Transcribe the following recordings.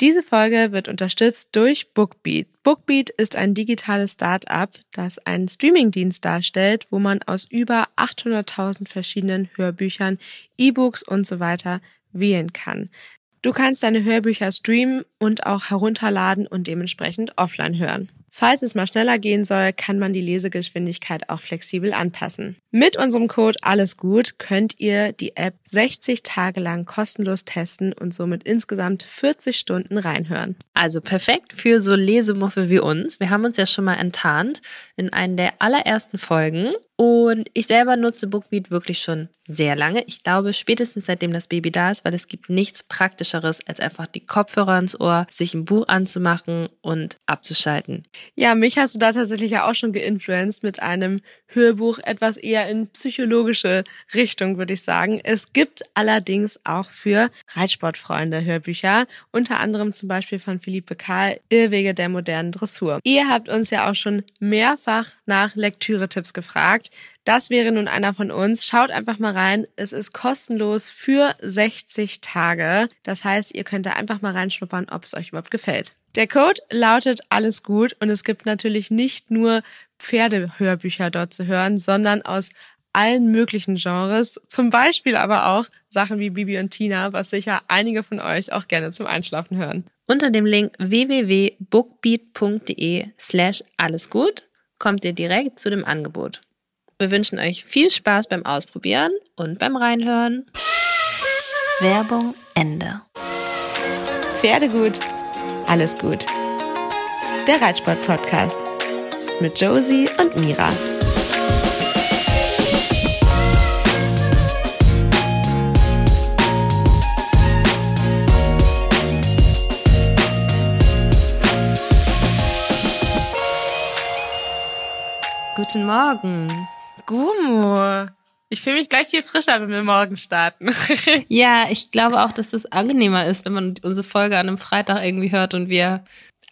Diese Folge wird unterstützt durch Bookbeat. Bookbeat ist ein digitales Start-up, das einen Streamingdienst darstellt, wo man aus über 800.000 verschiedenen Hörbüchern, E-Books und so weiter wählen kann. Du kannst deine Hörbücher streamen und auch herunterladen und dementsprechend offline hören. Falls es mal schneller gehen soll, kann man die Lesegeschwindigkeit auch flexibel anpassen. Mit unserem Code Alles gut könnt ihr die App 60 Tage lang kostenlos testen und somit insgesamt 40 Stunden reinhören. Also perfekt für so Lesemuffe wie uns. Wir haben uns ja schon mal enttarnt in einer der allerersten Folgen und ich selber nutze Bookbeat wirklich schon sehr lange. Ich glaube, spätestens seitdem das Baby da ist, weil es gibt nichts Praktischeres, als einfach die Kopfhörer ins Ohr, sich ein Buch anzumachen und abzuschalten. Ja, mich hast du da tatsächlich ja auch schon geinfluenced mit einem Hörbuch, etwas eher in psychologische Richtung, würde ich sagen. Es gibt allerdings auch für Reitsportfreunde Hörbücher, unter anderem zum Beispiel von Philippe Kahl, Irrwege der modernen Dressur. Ihr habt uns ja auch schon mehrfach nach Lektüre-Tipps gefragt. Das wäre nun einer von uns. Schaut einfach mal rein. Es ist kostenlos für 60 Tage. Das heißt, ihr könnt da einfach mal reinschnuppern, ob es euch überhaupt gefällt. Der Code lautet alles gut und es gibt natürlich nicht nur Pferdehörbücher dort zu hören, sondern aus allen möglichen Genres, zum Beispiel aber auch Sachen wie Bibi und Tina, was sicher einige von euch auch gerne zum Einschlafen hören. Unter dem Link www.bookbeat.de slash alles gut kommt ihr direkt zu dem Angebot. Wir wünschen euch viel Spaß beim Ausprobieren und beim Reinhören. Werbung Ende. Pferdegut, alles gut. Der Reitsport-Podcast mit Josie und Mira. Guten Morgen. Gumo. Ich fühle mich gleich viel frischer, wenn wir morgen starten. ja, ich glaube auch, dass das angenehmer ist, wenn man unsere Folge an einem Freitag irgendwie hört und wir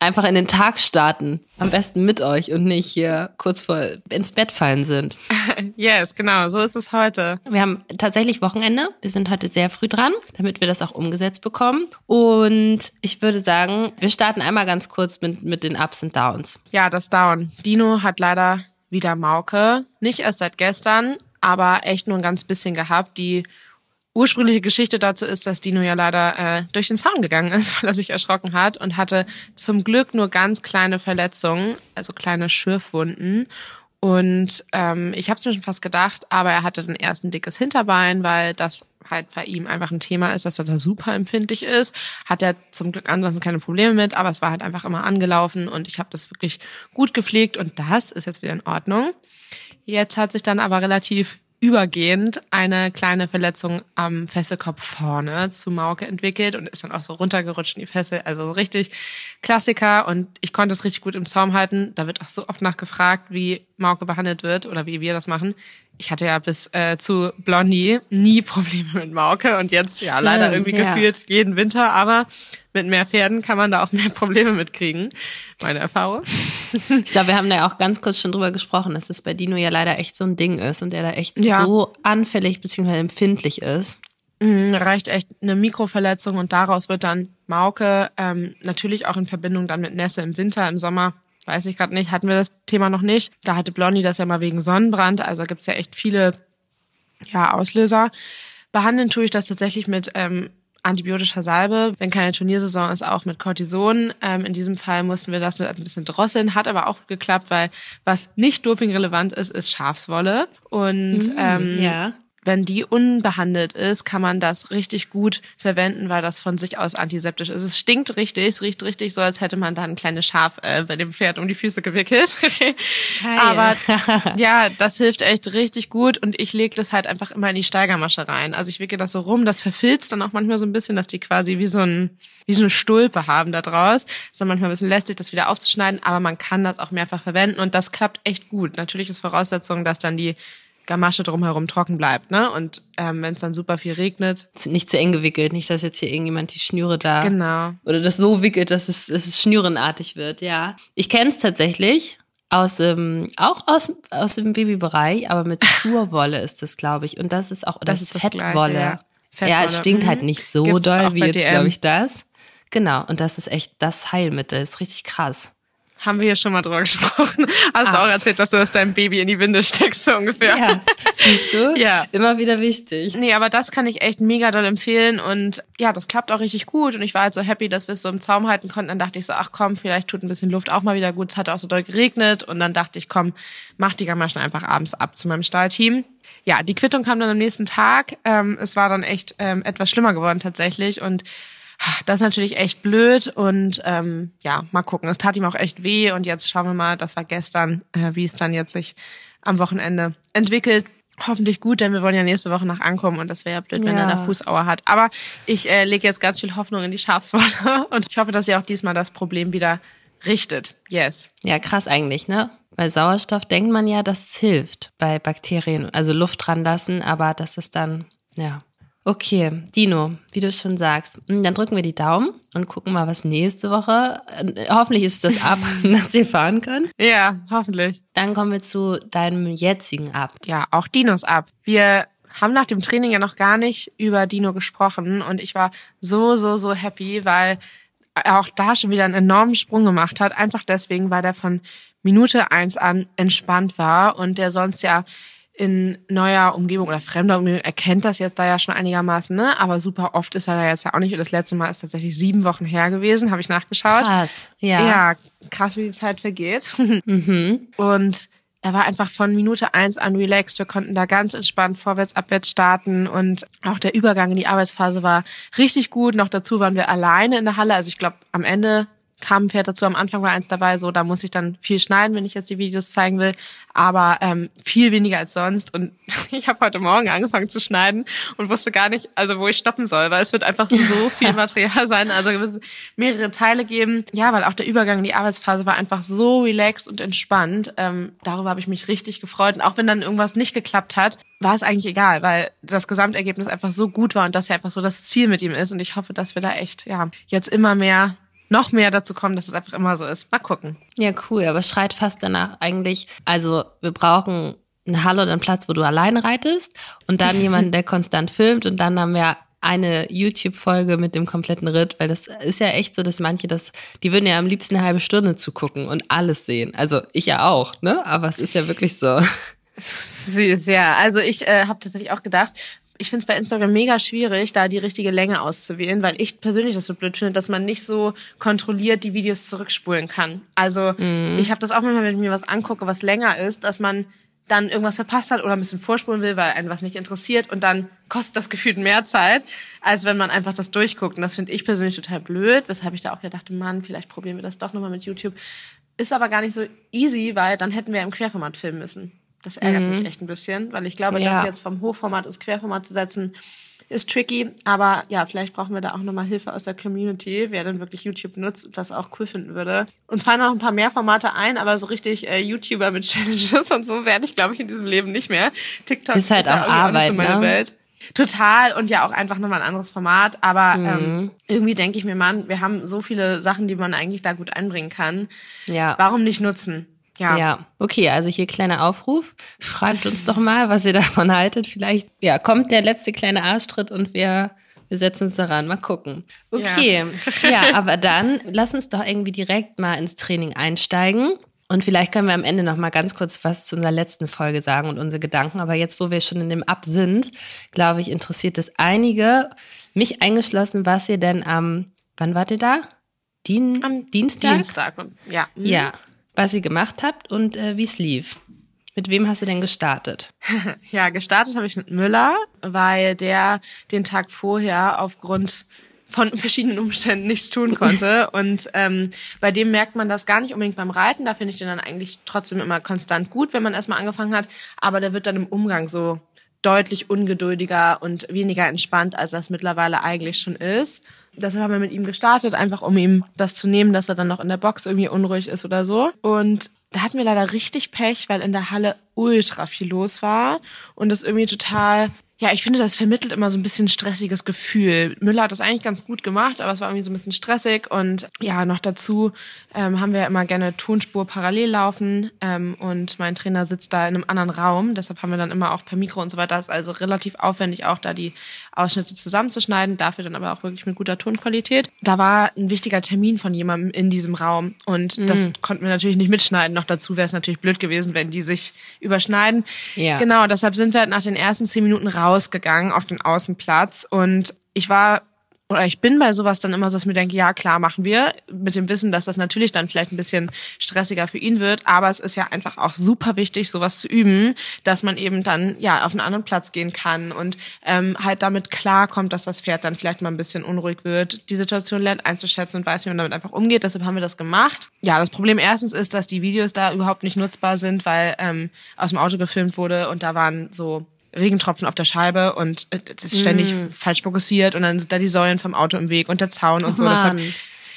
einfach in den Tag starten. Am besten mit euch und nicht hier kurz vor ins Bett fallen sind. yes, genau, so ist es heute. Wir haben tatsächlich Wochenende. Wir sind heute sehr früh dran, damit wir das auch umgesetzt bekommen. Und ich würde sagen, wir starten einmal ganz kurz mit, mit den Ups und Downs. Ja, das Down. Dino hat leider wieder Mauke. Nicht erst seit gestern, aber echt nur ein ganz bisschen gehabt. Die ursprüngliche Geschichte dazu ist, dass Dino ja leider äh, durch den Zaun gegangen ist, weil er sich erschrocken hat und hatte zum Glück nur ganz kleine Verletzungen, also kleine Schürfwunden. Und ähm, ich habe es mir schon fast gedacht, aber er hatte dann erst ein dickes Hinterbein, weil das halt bei ihm einfach ein Thema ist, dass er da super empfindlich ist. Hat er zum Glück ansonsten keine Probleme mit, aber es war halt einfach immer angelaufen und ich habe das wirklich gut gepflegt und das ist jetzt wieder in Ordnung. Jetzt hat sich dann aber relativ übergehend eine kleine Verletzung am Fesselkopf vorne zu Mauke entwickelt und ist dann auch so runtergerutscht in die Fessel. Also richtig Klassiker und ich konnte es richtig gut im Zaum halten. Da wird auch so oft nachgefragt, wie Mauke behandelt wird oder wie wir das machen. Ich hatte ja bis äh, zu Blondie nie Probleme mit Mauke und jetzt Stimmt, ja leider irgendwie ja. gefühlt jeden Winter, aber mit mehr Pferden kann man da auch mehr Probleme mitkriegen. Meine Erfahrung. Ich glaube, wir haben da auch ganz kurz schon drüber gesprochen, dass das bei Dino ja leider echt so ein Ding ist und der da echt ja. so anfällig bzw. empfindlich ist. Mhm, reicht echt eine Mikroverletzung und daraus wird dann Mauke ähm, natürlich auch in Verbindung dann mit Nässe im Winter, im Sommer weiß ich gerade nicht, hatten wir das Thema noch nicht. Da hatte Blondie das ja mal wegen Sonnenbrand, also gibt's ja echt viele ja, Auslöser. Behandeln tue ich das tatsächlich mit ähm, antibiotischer Salbe, wenn keine Turniersaison ist, auch mit Cortison. Ähm, in diesem Fall mussten wir das ein bisschen drosseln, hat aber auch geklappt, weil was nicht dopingrelevant ist, ist Schafswolle. Und mm, ähm, ja wenn die unbehandelt ist, kann man das richtig gut verwenden, weil das von sich aus antiseptisch ist. Es stinkt richtig, es riecht richtig so, als hätte man da ein kleines Schaf äh, bei dem Pferd um die Füße gewickelt. Aber ja, das hilft echt richtig gut und ich lege das halt einfach immer in die Steigermasche rein. Also ich wickel das so rum, das verfilzt dann auch manchmal so ein bisschen, dass die quasi wie so ein wie so eine Stulpe haben da draus. Ist dann manchmal ein bisschen lästig, das wieder aufzuschneiden, aber man kann das auch mehrfach verwenden und das klappt echt gut. Natürlich ist Voraussetzung, dass dann die Gamasche drumherum trocken bleibt, ne? Und ähm, wenn es dann super viel regnet. Nicht zu eng gewickelt, nicht, dass jetzt hier irgendjemand die Schnüre da genau. oder das so wickelt, dass es, dass es schnürenartig wird, ja. Ich kenne es tatsächlich aus ähm, auch aus, aus dem Babybereich, aber mit Schurwolle ist das, glaube ich. Und das ist auch, das, das ist, Fettwolle. Gleiche, ja. Fettwolle. Ja, es stinkt halt mhm. halt nicht so Gibt's doll wie jetzt, glaube ich, das. Genau, und das ist echt das Heilmittel, das ist richtig krass. Haben wir hier schon mal drüber gesprochen. Hast du auch erzählt, dass du das deinem Baby in die Winde steckst, so ungefähr. Ja, siehst du? Ja. Immer wieder wichtig. Nee, aber das kann ich echt mega doll empfehlen und ja, das klappt auch richtig gut und ich war halt so happy, dass wir es so im Zaum halten konnten. Dann dachte ich so, ach komm, vielleicht tut ein bisschen Luft auch mal wieder gut. Es hat auch so doll geregnet und dann dachte ich, komm, mach die Gamaschen einfach abends ab zu meinem Stahlteam. Ja, die Quittung kam dann am nächsten Tag. Ähm, es war dann echt ähm, etwas schlimmer geworden tatsächlich und das ist natürlich echt blöd und ähm, ja, mal gucken. Es tat ihm auch echt weh und jetzt schauen wir mal, das war gestern, äh, wie es dann jetzt sich am Wochenende entwickelt. Hoffentlich gut, denn wir wollen ja nächste Woche nach ankommen und das wäre ja blöd, wenn Ja. er eine Fußauer hat. Aber ich äh, lege jetzt ganz viel Hoffnung in die Schafswolle und ich hoffe, dass ihr auch diesmal das Problem wieder richtet. Yes. Ja, krass eigentlich, ne? Bei Sauerstoff denkt man ja, dass es hilft bei Bakterien, also Luft dran lassen, aber dass es dann, ja. Okay, Dino, wie du schon sagst, hm, dann drücken wir die Daumen und gucken mal, was nächste Woche. äh, Hoffentlich ist das ab, dass ihr fahren könnt. Ja, hoffentlich. Dann kommen wir zu deinem jetzigen Ab. ja, auch Dinos ab. Wir haben nach dem Training ja noch gar nicht über Dino gesprochen und ich war so, so, so happy, weil er auch da schon wieder einen enormen Sprung gemacht hat. Einfach deswegen, weil der von Minute eins an entspannt war und der sonst ja in neuer Umgebung oder fremder Umgebung erkennt das jetzt da ja schon einigermaßen, ne? Aber super oft ist er da jetzt ja auch nicht. Und das letzte Mal ist tatsächlich sieben Wochen her gewesen, habe ich nachgeschaut. Krass, ja. Ja, krass, wie die Zeit vergeht. Mhm. Und er war einfach von Minute eins an relaxed. Wir konnten da ganz entspannt vorwärts, abwärts starten und auch der Übergang in die Arbeitsphase war richtig gut. Noch dazu waren wir alleine in der Halle. Also ich glaube, am Ende kam ein Pferd dazu. Am Anfang war eins dabei, so da muss ich dann viel schneiden, wenn ich jetzt die Videos zeigen will. Aber ähm, viel weniger als sonst. Und ich habe heute Morgen angefangen zu schneiden und wusste gar nicht, also wo ich stoppen soll, weil es wird einfach so viel Material sein. Also es wird mehrere Teile geben. Ja, weil auch der Übergang in die Arbeitsphase war einfach so relaxed und entspannt. Ähm, darüber habe ich mich richtig gefreut. Und auch wenn dann irgendwas nicht geklappt hat, war es eigentlich egal, weil das Gesamtergebnis einfach so gut war und das ja einfach so das Ziel mit ihm ist. Und ich hoffe, dass wir da echt, ja, jetzt immer mehr noch mehr dazu kommen, dass es einfach immer so ist. Mal gucken. Ja, cool, aber es schreit fast danach eigentlich, also wir brauchen eine Halle oder einen Platz, wo du alleine reitest und dann jemanden, der konstant filmt und dann haben wir eine YouTube-Folge mit dem kompletten Ritt, weil das ist ja echt so, dass manche das, die würden ja am liebsten eine halbe Stunde zugucken und alles sehen. Also ich ja auch, ne? Aber es ist ja wirklich so. Süß, ja. Also ich äh, habe tatsächlich auch gedacht, ich finde es bei Instagram mega schwierig, da die richtige Länge auszuwählen, weil ich persönlich das so blöd finde, dass man nicht so kontrolliert die Videos zurückspulen kann. Also ich habe das auch manchmal, wenn ich mir was angucke, was länger ist, dass man dann irgendwas verpasst hat oder ein bisschen vorspulen will, weil einen was nicht interessiert und dann kostet das gefühlt mehr Zeit, als wenn man einfach das durchguckt. Und das finde ich persönlich total blöd, weshalb ich da auch wieder dachte, Mann, vielleicht probieren wir das doch nochmal mit YouTube. Ist aber gar nicht so easy, weil dann hätten wir im Querformat filmen müssen. Das ärgert mich echt ein bisschen, weil ich glaube, Ja. das jetzt vom Hochformat ins Querformat zu setzen, ist tricky. Aber ja, vielleicht brauchen wir da auch nochmal Hilfe aus der Community, wer dann wirklich YouTube nutzt und das auch cool finden würde. Uns fallen noch ein paar mehr Formate ein, aber so richtig äh, YouTuber mit Challenges und so werde ich, glaube ich, in diesem Leben nicht mehr. TikTok Ist halt ja auch Arbeit, so meine ne? Welt. Total und ja auch einfach nochmal ein anderes Format. Aber Mhm. ähm, irgendwie denke ich mir, Mann, wir haben so viele Sachen, die man eigentlich da gut einbringen kann. Ja. Warum nicht nutzen? Ja. Ja, okay, also hier kleiner Aufruf. Schreibt uns doch mal, was ihr davon haltet. Vielleicht, ja, kommt der letzte kleine Arschtritt und wir, wir setzen uns daran. Mal gucken. Okay, ja. aber dann lass uns doch irgendwie direkt mal ins Training einsteigen. Und vielleicht können wir am Ende noch mal ganz kurz was zu unserer letzten Folge sagen und unsere Gedanken. Aber jetzt, wo wir schon in dem Ab sind, glaube ich, interessiert es einige, mich eingeschlossen, was ihr denn am, wann wart ihr da? Dien, Am Dienstag? Dienstag und ja. Mhm. Ja, was ihr gemacht habt und äh, wie es lief. Mit wem hast du denn gestartet? Ja, gestartet habe ich mit Müller, weil der den Tag vorher aufgrund von verschiedenen Umständen nichts tun konnte. Und ähm, bei dem merkt man das gar nicht unbedingt beim Reiten. Da finde ich den dann eigentlich trotzdem immer konstant gut, wenn man erstmal angefangen hat. Aber der wird dann im Umgang so deutlich ungeduldiger und weniger entspannt, als das mittlerweile eigentlich schon ist. Deshalb haben wir mit ihm gestartet, einfach um ihm das zu nehmen, dass er dann noch in der Box irgendwie unruhig ist oder so. Und da hatten wir leider richtig Pech, weil in der Halle ultra viel los war und das irgendwie total ja, ich finde, das vermittelt immer so ein bisschen stressiges Gefühl. Müller hat das eigentlich ganz gut gemacht, aber es war irgendwie so ein bisschen stressig. Und ja, noch dazu ähm, haben wir immer gerne Tonspur parallel laufen. Ähm, und mein Trainer sitzt da in einem anderen Raum. Deshalb haben wir dann immer auch per Mikro und so weiter. Das ist also relativ aufwendig, auch da die Ausschnitte zusammenzuschneiden. Dafür dann aber auch wirklich mit guter Tonqualität. Da war ein wichtiger Termin von jemandem in diesem Raum. Und mhm. das konnten wir natürlich nicht mitschneiden. Noch dazu wäre es natürlich blöd gewesen, wenn die sich überschneiden. Ja. Genau, deshalb sind wir halt nach den ersten zehn Minuten raus rausgegangen auf den Außenplatz und ich war oder ich bin bei sowas dann immer so, dass ich mir denke, ja klar, machen wir, mit dem Wissen, dass das natürlich dann vielleicht ein bisschen stressiger für ihn wird, aber es ist ja einfach auch super wichtig, sowas zu üben, dass man eben dann ja auf einen anderen Platz gehen kann und ähm, halt damit klarkommt, dass das Pferd dann vielleicht mal ein bisschen unruhig wird, die Situation lernt einzuschätzen und weiß, wie man damit einfach umgeht. Deshalb haben wir das gemacht. Ja, das Problem erstens ist, dass die Videos da überhaupt nicht nutzbar sind, weil ähm, aus dem Auto gefilmt wurde und da waren so Regentropfen auf der Scheibe und es ist ständig mm. falsch fokussiert und dann sind da die Säulen vom Auto im Weg und der Zaun und oh, so. Deshalb,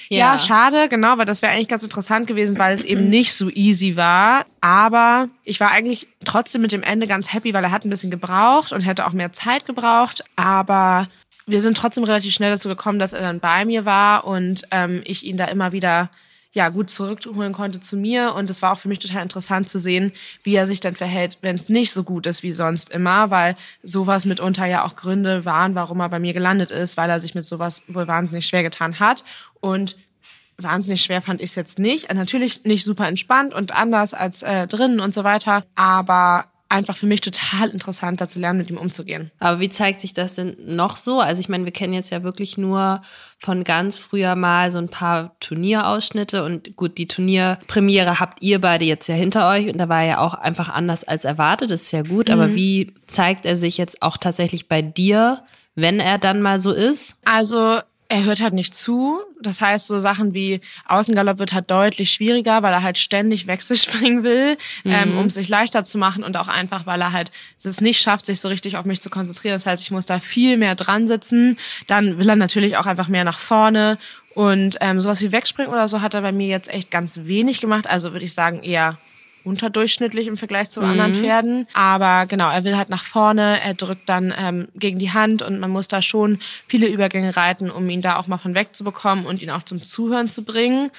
ja. ja, schade, genau, weil das wäre eigentlich ganz interessant gewesen, weil es eben nicht so easy war. Aber ich war eigentlich trotzdem mit dem Ende ganz happy, weil er hat ein bisschen gebraucht und hätte auch mehr Zeit gebraucht. Aber wir sind trotzdem relativ schnell dazu gekommen, dass er dann bei mir war und ähm, ich ihn da immer wieder ja gut zurückholen konnte zu mir. Und es war auch für mich total interessant zu sehen, wie er sich dann verhält, wenn es nicht so gut ist wie sonst immer, weil sowas mitunter ja auch Gründe waren, warum er bei mir gelandet ist, weil er sich mit sowas wohl wahnsinnig schwer getan hat. Und wahnsinnig schwer fand ich es jetzt nicht. Natürlich nicht super entspannt und anders als äh, drinnen und so weiter. Aber einfach für mich total interessant, da zu lernen, mit ihm umzugehen. Aber wie zeigt sich das denn noch so? Also ich meine, wir kennen jetzt ja wirklich nur von ganz früher mal so ein paar Turnierausschnitte und gut, die Turnierpremiere habt ihr beide jetzt ja hinter euch und da war er ja auch einfach anders als erwartet, das ist ja gut, mhm. aber wie zeigt er sich jetzt auch tatsächlich bei dir, wenn er dann mal so ist? Also er hört halt nicht zu. Das heißt, so Sachen wie Außengalopp wird halt deutlich schwieriger, weil er halt ständig Wechsel springen will, ähm, mhm. ähm, um es sich leichter zu machen und auch einfach, weil er halt es nicht schafft, sich so richtig auf mich zu konzentrieren. Das heißt, ich muss da viel mehr dran sitzen. Dann will er natürlich auch einfach mehr nach vorne. Und ähm, sowas wie Wegspringen oder so hat er bei mir jetzt echt ganz wenig gemacht. Also würde ich sagen, eher unterdurchschnittlich im Vergleich zu mhm. anderen Pferden. Aber genau, er will halt nach vorne, er drückt dann ähm, gegen die Hand und man muss da schon viele Übergänge reiten, um ihn da auch mal von weg zu bekommen und ihn auch zum Zuhören zu bringen.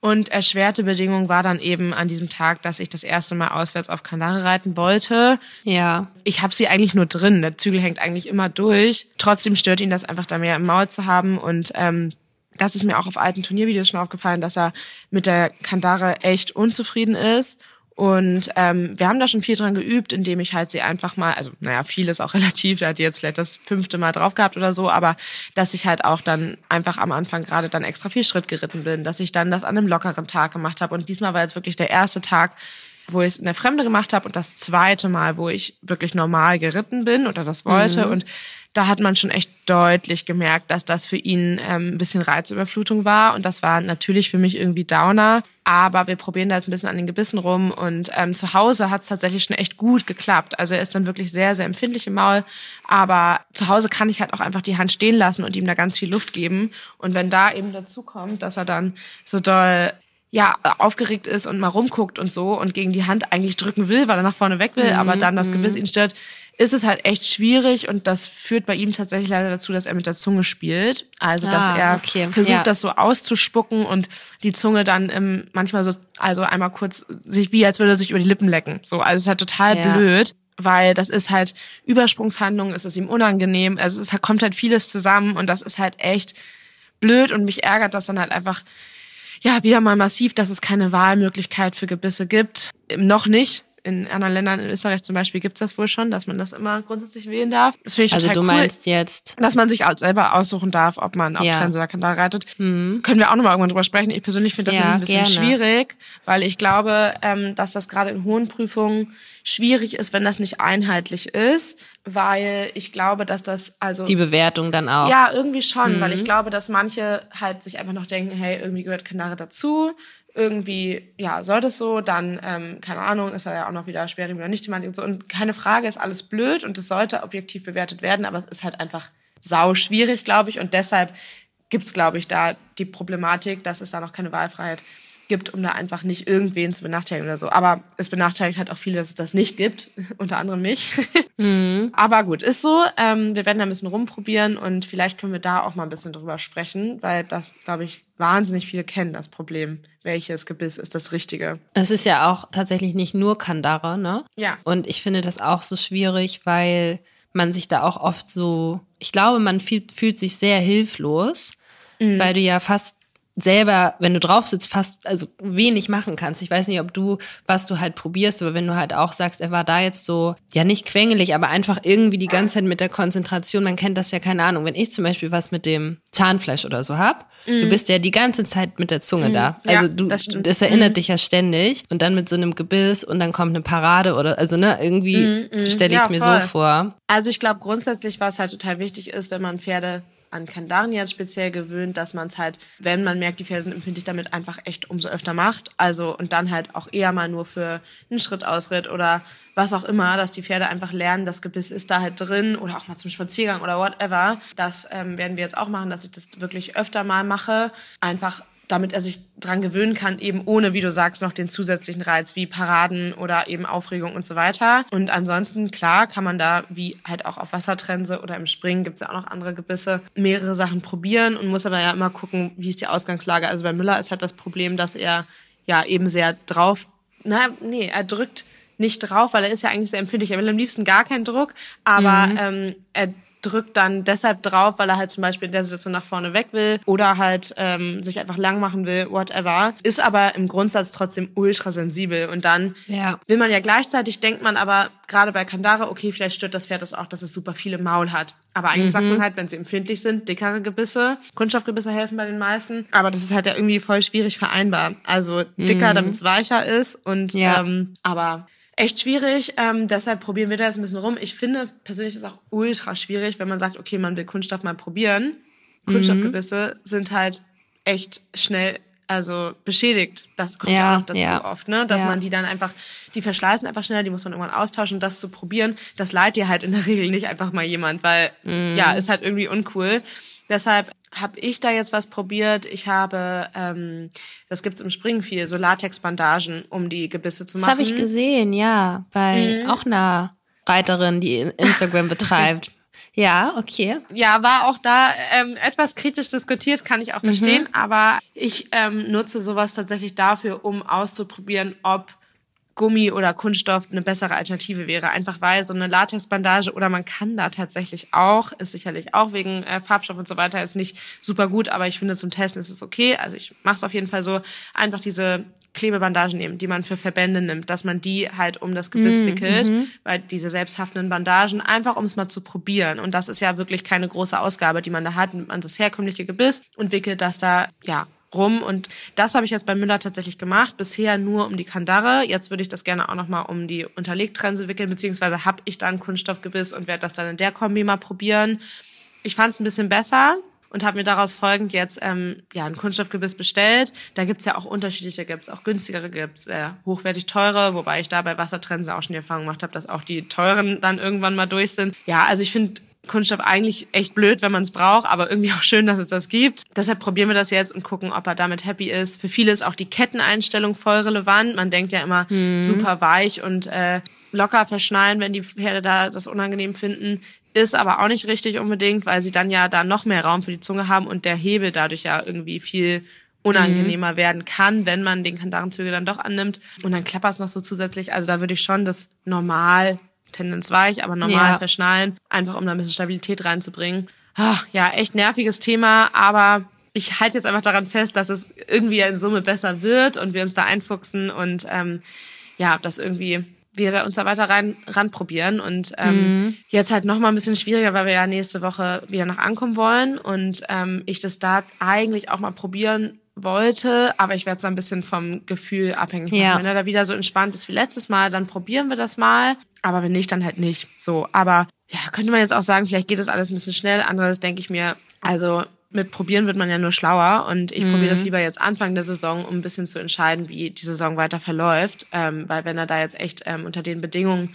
Und erschwerte Bedingung war dann eben an diesem Tag, dass ich das erste Mal auswärts auf Kanare reiten wollte. Ja. Ich habe sie eigentlich nur drin. Der Zügel hängt eigentlich immer durch. Trotzdem stört ihn das einfach da mehr im Maul zu haben und ähm, das ist mir auch auf alten Turniervideos schon aufgefallen, dass er mit der Kandare echt unzufrieden ist und ähm, wir haben da schon viel dran geübt, indem ich halt sie einfach mal, also naja, viel ist auch relativ, da hat die jetzt vielleicht das fünfte Mal drauf gehabt oder so, aber dass ich halt auch dann einfach am Anfang gerade dann extra viel Schritt geritten bin, dass ich dann das an einem lockeren Tag gemacht habe. Und diesmal war jetzt wirklich der erste Tag, wo ich es in der Fremde gemacht habe und das zweite Mal, wo ich wirklich normal geritten bin oder das wollte. Mhm. Und da hat man schon echt deutlich gemerkt, dass das für ihn ähm, ein bisschen Reizüberflutung war. Und das war natürlich für mich irgendwie Downer. Aber wir probieren da jetzt ein bisschen an den Gebissen rum. Und ähm, zu Hause hat es tatsächlich schon echt gut geklappt. Also er ist dann wirklich sehr, sehr empfindlich im Maul. Aber zu Hause kann ich halt auch einfach die Hand stehen lassen und ihm da ganz viel Luft geben. Und wenn da eben dazu kommt, dass er dann so doll ja, aufgeregt ist und mal rumguckt und so und gegen die Hand eigentlich drücken will, weil er nach vorne weg will, mhm. aber dann das Gebiss ihn stört, ist es halt echt schwierig und das führt bei ihm tatsächlich leider dazu, dass er mit der Zunge spielt. Also, dass ah, er okay. versucht, ja. das so auszuspucken und die Zunge dann ähm, manchmal so, also einmal kurz sich wie, als würde er sich über die Lippen lecken. So, also es ist halt total ja. blöd weil das ist halt Übersprungshandlung, es ist ihm unangenehm, also es kommt halt vieles zusammen und das ist halt echt blöd und mich ärgert das dann halt einfach ja wieder mal massiv, dass es keine Wahlmöglichkeit für Gebisse gibt. Noch nicht in anderen Ländern, in Österreich zum Beispiel, gibt es das wohl schon, dass man das immer grundsätzlich wählen darf. Das finde ich also total du cool, meinst jetzt, dass man sich selber aussuchen darf, ob man auf ja. Trense oder Kandar reitet. Mhm. Können wir auch nochmal irgendwann drüber sprechen. Ich persönlich finde das ja, ein bisschen gerne. schwierig, weil ich glaube, ähm, dass das gerade in hohen Prüfungen schwierig ist, wenn das nicht einheitlich ist, weil ich glaube, dass das also die Bewertung dann auch ja irgendwie schon, mhm. weil ich glaube, dass manche halt sich einfach noch denken, hey, irgendwie gehört Kandare dazu, irgendwie, ja, soll das so, dann, ähm, keine Ahnung, ist er ja auch noch wieder Sperrriemen oder nicht und so. Und keine Frage, ist alles blöd und es sollte objektiv bewertet werden, aber es ist halt einfach sau schwierig, glaube ich. Und deshalb gibt's glaube ich, da die Problematik, dass es da noch keine Wahlfreiheit gibt, um da einfach nicht irgendwen zu benachteiligen oder so. Aber es benachteiligt halt auch viele, dass es das nicht gibt, unter anderem mich. Mhm. Aber gut, ist so. Ähm, wir werden da ein bisschen rumprobieren und vielleicht können wir da auch mal ein bisschen drüber sprechen, weil das, glaube ich, wahnsinnig viele kennen, das Problem. Welches Gebiss ist das Richtige? Es ist ja auch tatsächlich nicht nur Kandare, ne? Ja. Und ich finde das auch so schwierig, weil man sich da auch oft so, ich glaube, man fühlt, fühlt sich sehr hilflos, mhm. weil du ja fast selber, wenn du drauf sitzt, fast also wenig machen kannst. Ich weiß nicht, ob du, was du halt probierst, aber wenn du halt auch sagst, er war da jetzt so, ja nicht quengelig, aber einfach irgendwie die ganze Zeit mit der Konzentration, man kennt das ja, keine Ahnung. Wenn ich zum Beispiel was mit dem Zahnfleisch oder so hab, mm. du bist ja die ganze Zeit mit der Zunge mm. da. Also ja, du, das, das erinnert mm. dich ja ständig und dann mit so einem Gebiss und dann kommt eine Parade oder, also ne, irgendwie mm, mm. stelle ich es ja, mir voll. so vor. Also ich glaube grundsätzlich, was halt total wichtig ist, wenn man Pferde an jetzt speziell gewöhnt, dass man es halt, wenn man merkt, die Pferde sind empfindlich, damit einfach echt umso öfter macht. Also und dann halt auch eher mal nur für einen Schrittausritt oder was auch immer, dass die Pferde einfach lernen, das Gebiss ist da halt drin oder auch mal zum Spaziergang oder whatever. Das ähm, werden wir jetzt auch machen, dass ich das wirklich öfter mal mache. Einfach damit er sich dran gewöhnen kann, eben ohne, wie du sagst, noch den zusätzlichen Reiz wie Paraden oder eben Aufregung und so weiter. Und ansonsten, klar, kann man da, wie halt auch auf Wassertrense oder im Springen, gibt es ja auch noch andere Gebisse, mehrere Sachen probieren und muss aber ja immer gucken, wie ist die Ausgangslage. Also bei Müller ist halt das Problem, dass er ja eben sehr drauf, na, nee, er drückt nicht drauf, weil er ist ja eigentlich sehr empfindlich. Er will am liebsten gar keinen Druck, aber mhm. ähm, er drückt dann deshalb drauf, weil er halt zum Beispiel in der Situation nach vorne weg will oder halt ähm, sich einfach lang machen will, whatever. Ist aber im Grundsatz trotzdem ultra sensibel. Und dann ja. will man ja gleichzeitig, denkt man aber gerade bei Kandare, okay, vielleicht stört das Pferd das auch, dass es super viele Maul hat. Aber eigentlich mhm. sagt man halt, wenn sie empfindlich sind, dickere Gebisse. Kunststoffgebisse helfen bei den meisten. Aber das ist halt ja irgendwie voll schwierig vereinbar. Also dicker, mhm. damit es weicher ist. Und ja. ähm, aber echt schwierig. Ähm, deshalb probieren wir da jetzt ein bisschen rum. Ich finde persönlich ist es auch ultra schwierig, wenn man sagt, okay, man will Kunststoff mal probieren. Kunststoffgebisse mhm. sind halt echt schnell also beschädigt. Das kommt ja, auch dazu ja. oft, ne? Dass ja. man die dann einfach, die verschleißen einfach schneller, die muss man irgendwann austauschen. Das zu probieren, das leiht dir halt in der Regel nicht einfach mal jemand, weil mhm. ja, ist halt irgendwie uncool. Deshalb habe ich da jetzt was probiert. Ich habe, ähm, das gibt's im Springen viel, so Latex-Bandagen, um die Gebisse zu machen. Das habe ich gesehen, ja, bei mhm. auch einer Reiterin, die Instagram betreibt. Ja, okay. Ja, war auch da ähm, etwas kritisch diskutiert, kann ich auch verstehen. Mhm. Aber ich ähm, nutze sowas tatsächlich dafür, um auszuprobieren, ob Gummi oder Kunststoff eine bessere Alternative wäre. Einfach weil so eine Latexbandage oder man kann da tatsächlich auch, ist sicherlich auch wegen äh, Farbstoff und so weiter, ist nicht super gut, aber ich finde zum Testen ist es okay. Also ich mache es auf jeden Fall so, einfach diese Klebebandagen nehmen, die man für Verbände nimmt, dass man die halt um das Gebiss mm, wickelt, mhm. weil diese selbsthaftenden Bandagen, einfach um es mal zu probieren. Und das ist ja wirklich keine große Ausgabe, die man da hat, nimmt man das herkömmliche Gebiss und wickelt das da, ja, rum. Und das habe ich jetzt bei Müller tatsächlich gemacht. Bisher nur um die Kandare. Jetzt würde ich das gerne auch nochmal um die Unterlegtrense wickeln, beziehungsweise habe ich da ein Kunststoffgebiss und werde das dann in der Kombi mal probieren. Ich fand es ein bisschen besser und habe mir daraus folgend jetzt ähm, ja ein Kunststoffgebiss bestellt. Da gibt's ja auch unterschiedliche, gibt's auch günstigere, gibt's äh, hochwertig teure, wobei ich da bei Wassertrense auch schon die Erfahrung gemacht habe, dass auch die teuren dann irgendwann mal durch sind. Ja, also ich finde Kunststoff eigentlich echt blöd, wenn man es braucht, aber irgendwie auch schön, dass es das gibt. Deshalb probieren wir das jetzt und gucken, ob er damit happy ist. Für viele ist auch die Ketteneinstellung voll relevant. Man denkt ja immer mhm. super weich und äh, locker verschnallen, wenn die Pferde da das unangenehm finden. Ist aber auch nicht richtig unbedingt, weil sie dann ja da noch mehr Raum für die Zunge haben und der Hebel dadurch ja irgendwie viel unangenehmer mhm. werden kann, wenn man den Kandarenzügel dann doch annimmt. Und dann klappert es noch so zusätzlich. Also da würde ich schon das normal Tendenz weich, aber normal ja. verschnallen, einfach um da ein bisschen Stabilität reinzubringen. Ach, ja, echt nerviges Thema, aber ich halte jetzt einfach daran fest, dass es irgendwie in Summe besser wird und wir uns da einfuchsen und ähm, ja, das irgendwie wir da uns da weiter rein ranprobieren und ähm, mhm. jetzt halt noch mal ein bisschen schwieriger, weil wir ja nächste Woche wieder nach ankommen wollen und ähm, ich das da eigentlich auch mal probieren wollte, aber ich werde es ein bisschen vom Gefühl abhängig machen. Ja. Wenn er da wieder so entspannt ist wie letztes Mal, dann probieren wir das mal. Aber wenn nicht, dann halt nicht. So, aber ja, könnte man jetzt auch sagen, vielleicht geht das alles ein bisschen schnell. Anderes denke ich mir, also mit probieren wird man ja nur schlauer und ich mhm. probiere das lieber jetzt Anfang der Saison, um ein bisschen zu entscheiden, wie die Saison weiter verläuft. Ähm, weil wenn er da jetzt echt ähm, unter den Bedingungen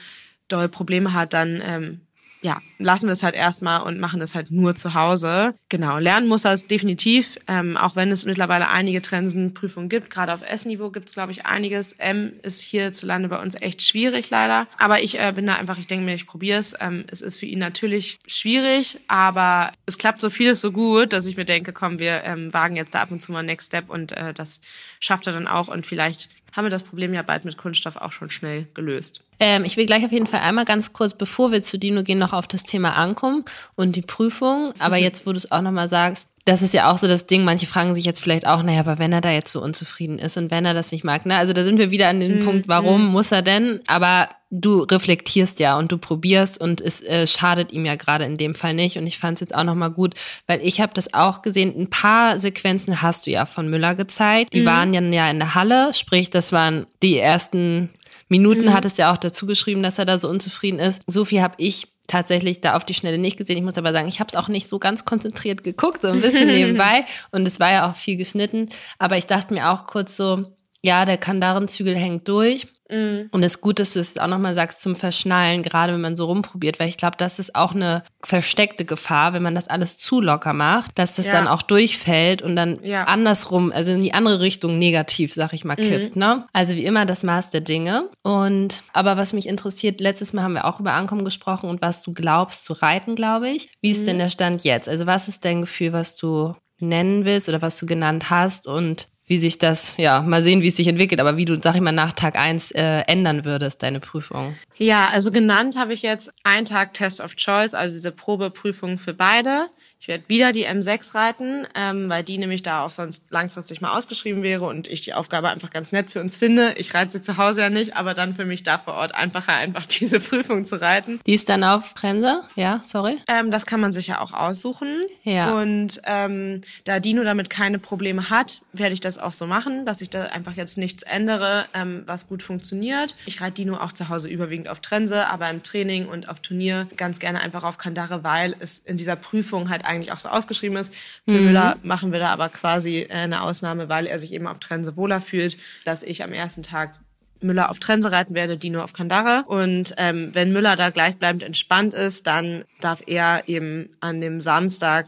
doll Probleme hat, dann ähm, ja, lassen wir es halt erstmal und machen es halt nur zu Hause. Genau, lernen muss er es definitiv, ähm, auch wenn es mittlerweile einige Trensenprüfungen gibt. Gerade auf S-Niveau gibt es, glaube ich, einiges. M ist hierzulande bei uns echt schwierig, leider. Aber ich äh, bin da einfach, ich denke mir, ich probiere es. Ähm, es ist für ihn natürlich schwierig, aber es klappt so vieles so gut, dass ich mir denke, komm, wir ähm, wagen jetzt da ab und zu mal Next Step und äh, das schafft er dann auch und vielleicht haben wir das Problem ja bald mit Kunststoff auch schon schnell gelöst. Ähm, ich will gleich auf jeden Fall einmal ganz kurz, bevor wir zu Dino gehen, noch auf das Thema ankommen und die Prüfung. Aber mhm. jetzt, wo du es auch nochmal sagst, das ist ja auch so das Ding, manche fragen sich jetzt vielleicht auch, naja, aber wenn er da jetzt so unzufrieden ist und wenn er das nicht mag, ne? Also da sind wir wieder an dem mhm. Punkt, warum mhm. muss er denn? Aber du reflektierst ja und du probierst und es äh, schadet ihm ja gerade in dem Fall nicht. Und ich fand es jetzt auch nochmal gut, weil ich habe das auch gesehen, ein paar Sequenzen hast du ja von Müller gezeigt. Die mhm. waren ja, ja in der Halle, sprich, das waren die ersten Minuten, mhm. hat es ja auch dazu geschrieben, dass er da so unzufrieden ist. So viel habe ich tatsächlich da auf die Schnelle nicht gesehen. Ich muss aber sagen, ich habe es auch nicht so ganz konzentriert geguckt, so ein bisschen nebenbei. Und es war ja auch viel geschnitten. Aber ich dachte mir auch kurz so, ja, der Kandarenzügel hängt durch. Mhm. Und es ist gut, dass du es auch nochmal sagst zum Verschnallen, gerade wenn man so rumprobiert, weil ich glaube, das ist auch eine versteckte Gefahr, wenn man das alles zu locker macht, dass das ja. dann auch durchfällt und dann ja. andersrum, also in die andere Richtung negativ, sag ich mal, mhm. kippt. Mhm. Ne? Also wie immer das Maß der Dinge. Und aber was mich interessiert, letztes Mal haben wir auch über Ankommen gesprochen und was du glaubst zu reiten, glaube ich. Wie ist mhm. denn der Stand jetzt? Also was ist dein Gefühl, was du nennen willst oder was du genannt hast und wie sich das, ja, mal sehen, wie es sich entwickelt, aber wie du, sag ich mal, nach Tag eins äh, ändern würdest, deine Prüfung. Ja, also genannt habe ich jetzt einen Tag Test of Choice, also diese Probeprüfung für beide. Ich werde wieder die M6 reiten, ähm, weil die nämlich da auch sonst langfristig mal ausgeschrieben wäre und ich die Aufgabe einfach ganz nett für uns finde. Ich reite sie zu Hause ja nicht, aber dann für mich da vor Ort einfacher, einfach diese Prüfung zu reiten. Die ist dann auf Grenze? Ja, sorry. Ähm, das kann man sich ja auch aussuchen. Ja. Und ähm, da Dino damit keine Probleme hat, werde ich das auch so machen, dass ich da einfach jetzt nichts ändere, ähm, was gut funktioniert. Ich reite Dino auch zu Hause überwiegend auf Trense, aber im Training und auf Turnier ganz gerne einfach auf Kandare, weil es in dieser Prüfung halt eigentlich auch so ausgeschrieben ist. Für mhm. Müller machen wir da aber quasi äh, eine Ausnahme, weil er sich eben auf Trense wohler fühlt, dass ich am ersten Tag Müller auf Trense reiten werde, Dino auf Kandare. Und ähm, wenn Müller da gleichbleibend entspannt ist, dann darf er eben an dem Samstag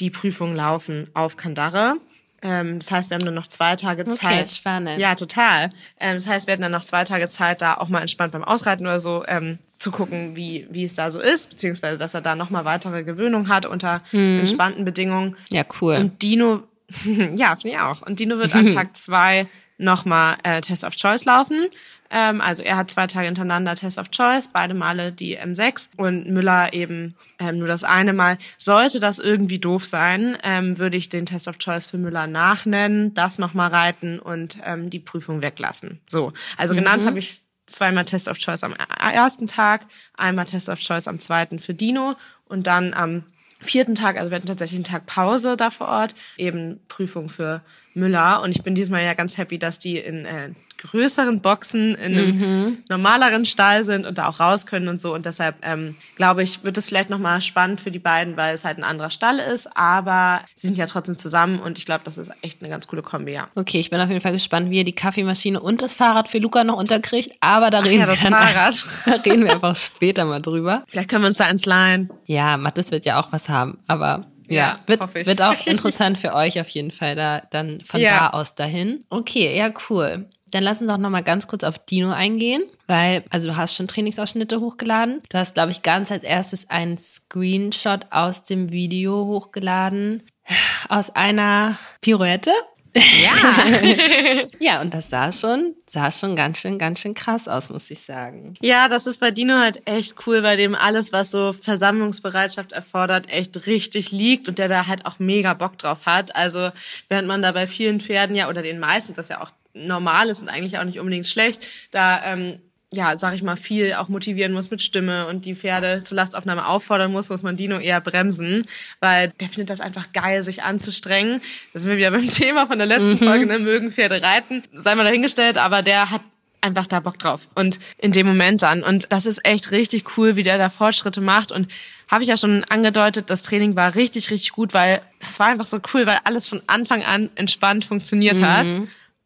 die Prüfung laufen auf Kandare. Ähm, das heißt, wir haben dann noch zwei Tage Zeit. Okay, spannend. Ja, total. Ähm, das heißt, wir hatten dann noch zwei Tage Zeit, da auch mal entspannt beim Ausreiten oder so ähm, zu gucken, wie, wie es da so ist, beziehungsweise dass er da nochmal weitere Gewöhnung hat unter mhm. entspannten Bedingungen. Ja, cool. Und Dino, ja, finde ich auch. Und Dino wird an Tag zwei nochmal äh, Test of Choice laufen. Ähm, also er hat zwei Tage hintereinander Test of Choice, beide Male die M6 und Müller eben ähm, nur das eine Mal. Sollte das irgendwie doof sein, ähm, würde ich den Test of Choice für Müller nachnennen, das nochmal reiten und ähm, die Prüfung weglassen. So, also mhm. genannt habe ich zweimal Test of Choice am ersten Tag, einmal Test of Choice am zweiten für Dino und dann am vierten Tag, also wir hatten tatsächlich einen Tag Pause da vor Ort, eben Prüfung für Müller. Und ich bin diesmal ja ganz happy, dass die in äh, größeren Boxen in einem mhm. normaleren Stall sind und da auch raus können und so. Und deshalb ähm, glaube ich, wird es vielleicht nochmal spannend für die beiden, weil es halt ein anderer Stall ist. Aber sie sind ja trotzdem zusammen und ich glaube, das ist echt eine ganz coole Kombi, ja. Okay, ich bin auf jeden Fall gespannt, wie ihr die Kaffeemaschine und das Fahrrad für Luca noch unterkriegt. Aber da reden ja, wir dann, Fahrrad. da reden wir einfach später mal drüber. Vielleicht können wir uns da ins leihen. Ja, Mathis wird ja auch was haben, aber ja, ja wird, wird auch interessant für euch auf jeden Fall da dann von ja. da aus dahin. Okay, ja, cool. Dann lass uns doch nochmal ganz kurz auf Dino eingehen, weil, also du hast schon Trainingsausschnitte hochgeladen. Du hast, glaube ich, ganz als erstes einen Screenshot aus dem Video hochgeladen. Aus einer Pirouette. Ja. ja, und das sah schon, sah schon ganz schön, ganz schön krass aus, muss ich sagen. Ja, das ist bei Dino halt echt cool, weil dem alles, was so Versammlungsbereitschaft erfordert, echt richtig liegt und der da halt auch mega Bock drauf hat. Also, während man da bei vielen Pferden ja, oder den meisten, das ja auch normal ist und eigentlich auch nicht unbedingt schlecht, da ähm, ja, sag ich mal, viel auch motivieren muss mit Stimme und die Pferde zur Lastaufnahme auffordern muss, muss man Dino eher bremsen, weil der findet das einfach geil, sich anzustrengen. Da sind wir wieder beim Thema von der letzten mhm. Folge, ne, mögen Pferde reiten, sei mal dahingestellt, aber der hat einfach da Bock drauf und in dem Moment dann und das ist echt richtig cool, wie der da Fortschritte macht und habe ich ja schon angedeutet, das Training war richtig, richtig gut, weil das war einfach so cool, weil alles von Anfang an entspannt funktioniert mhm. hat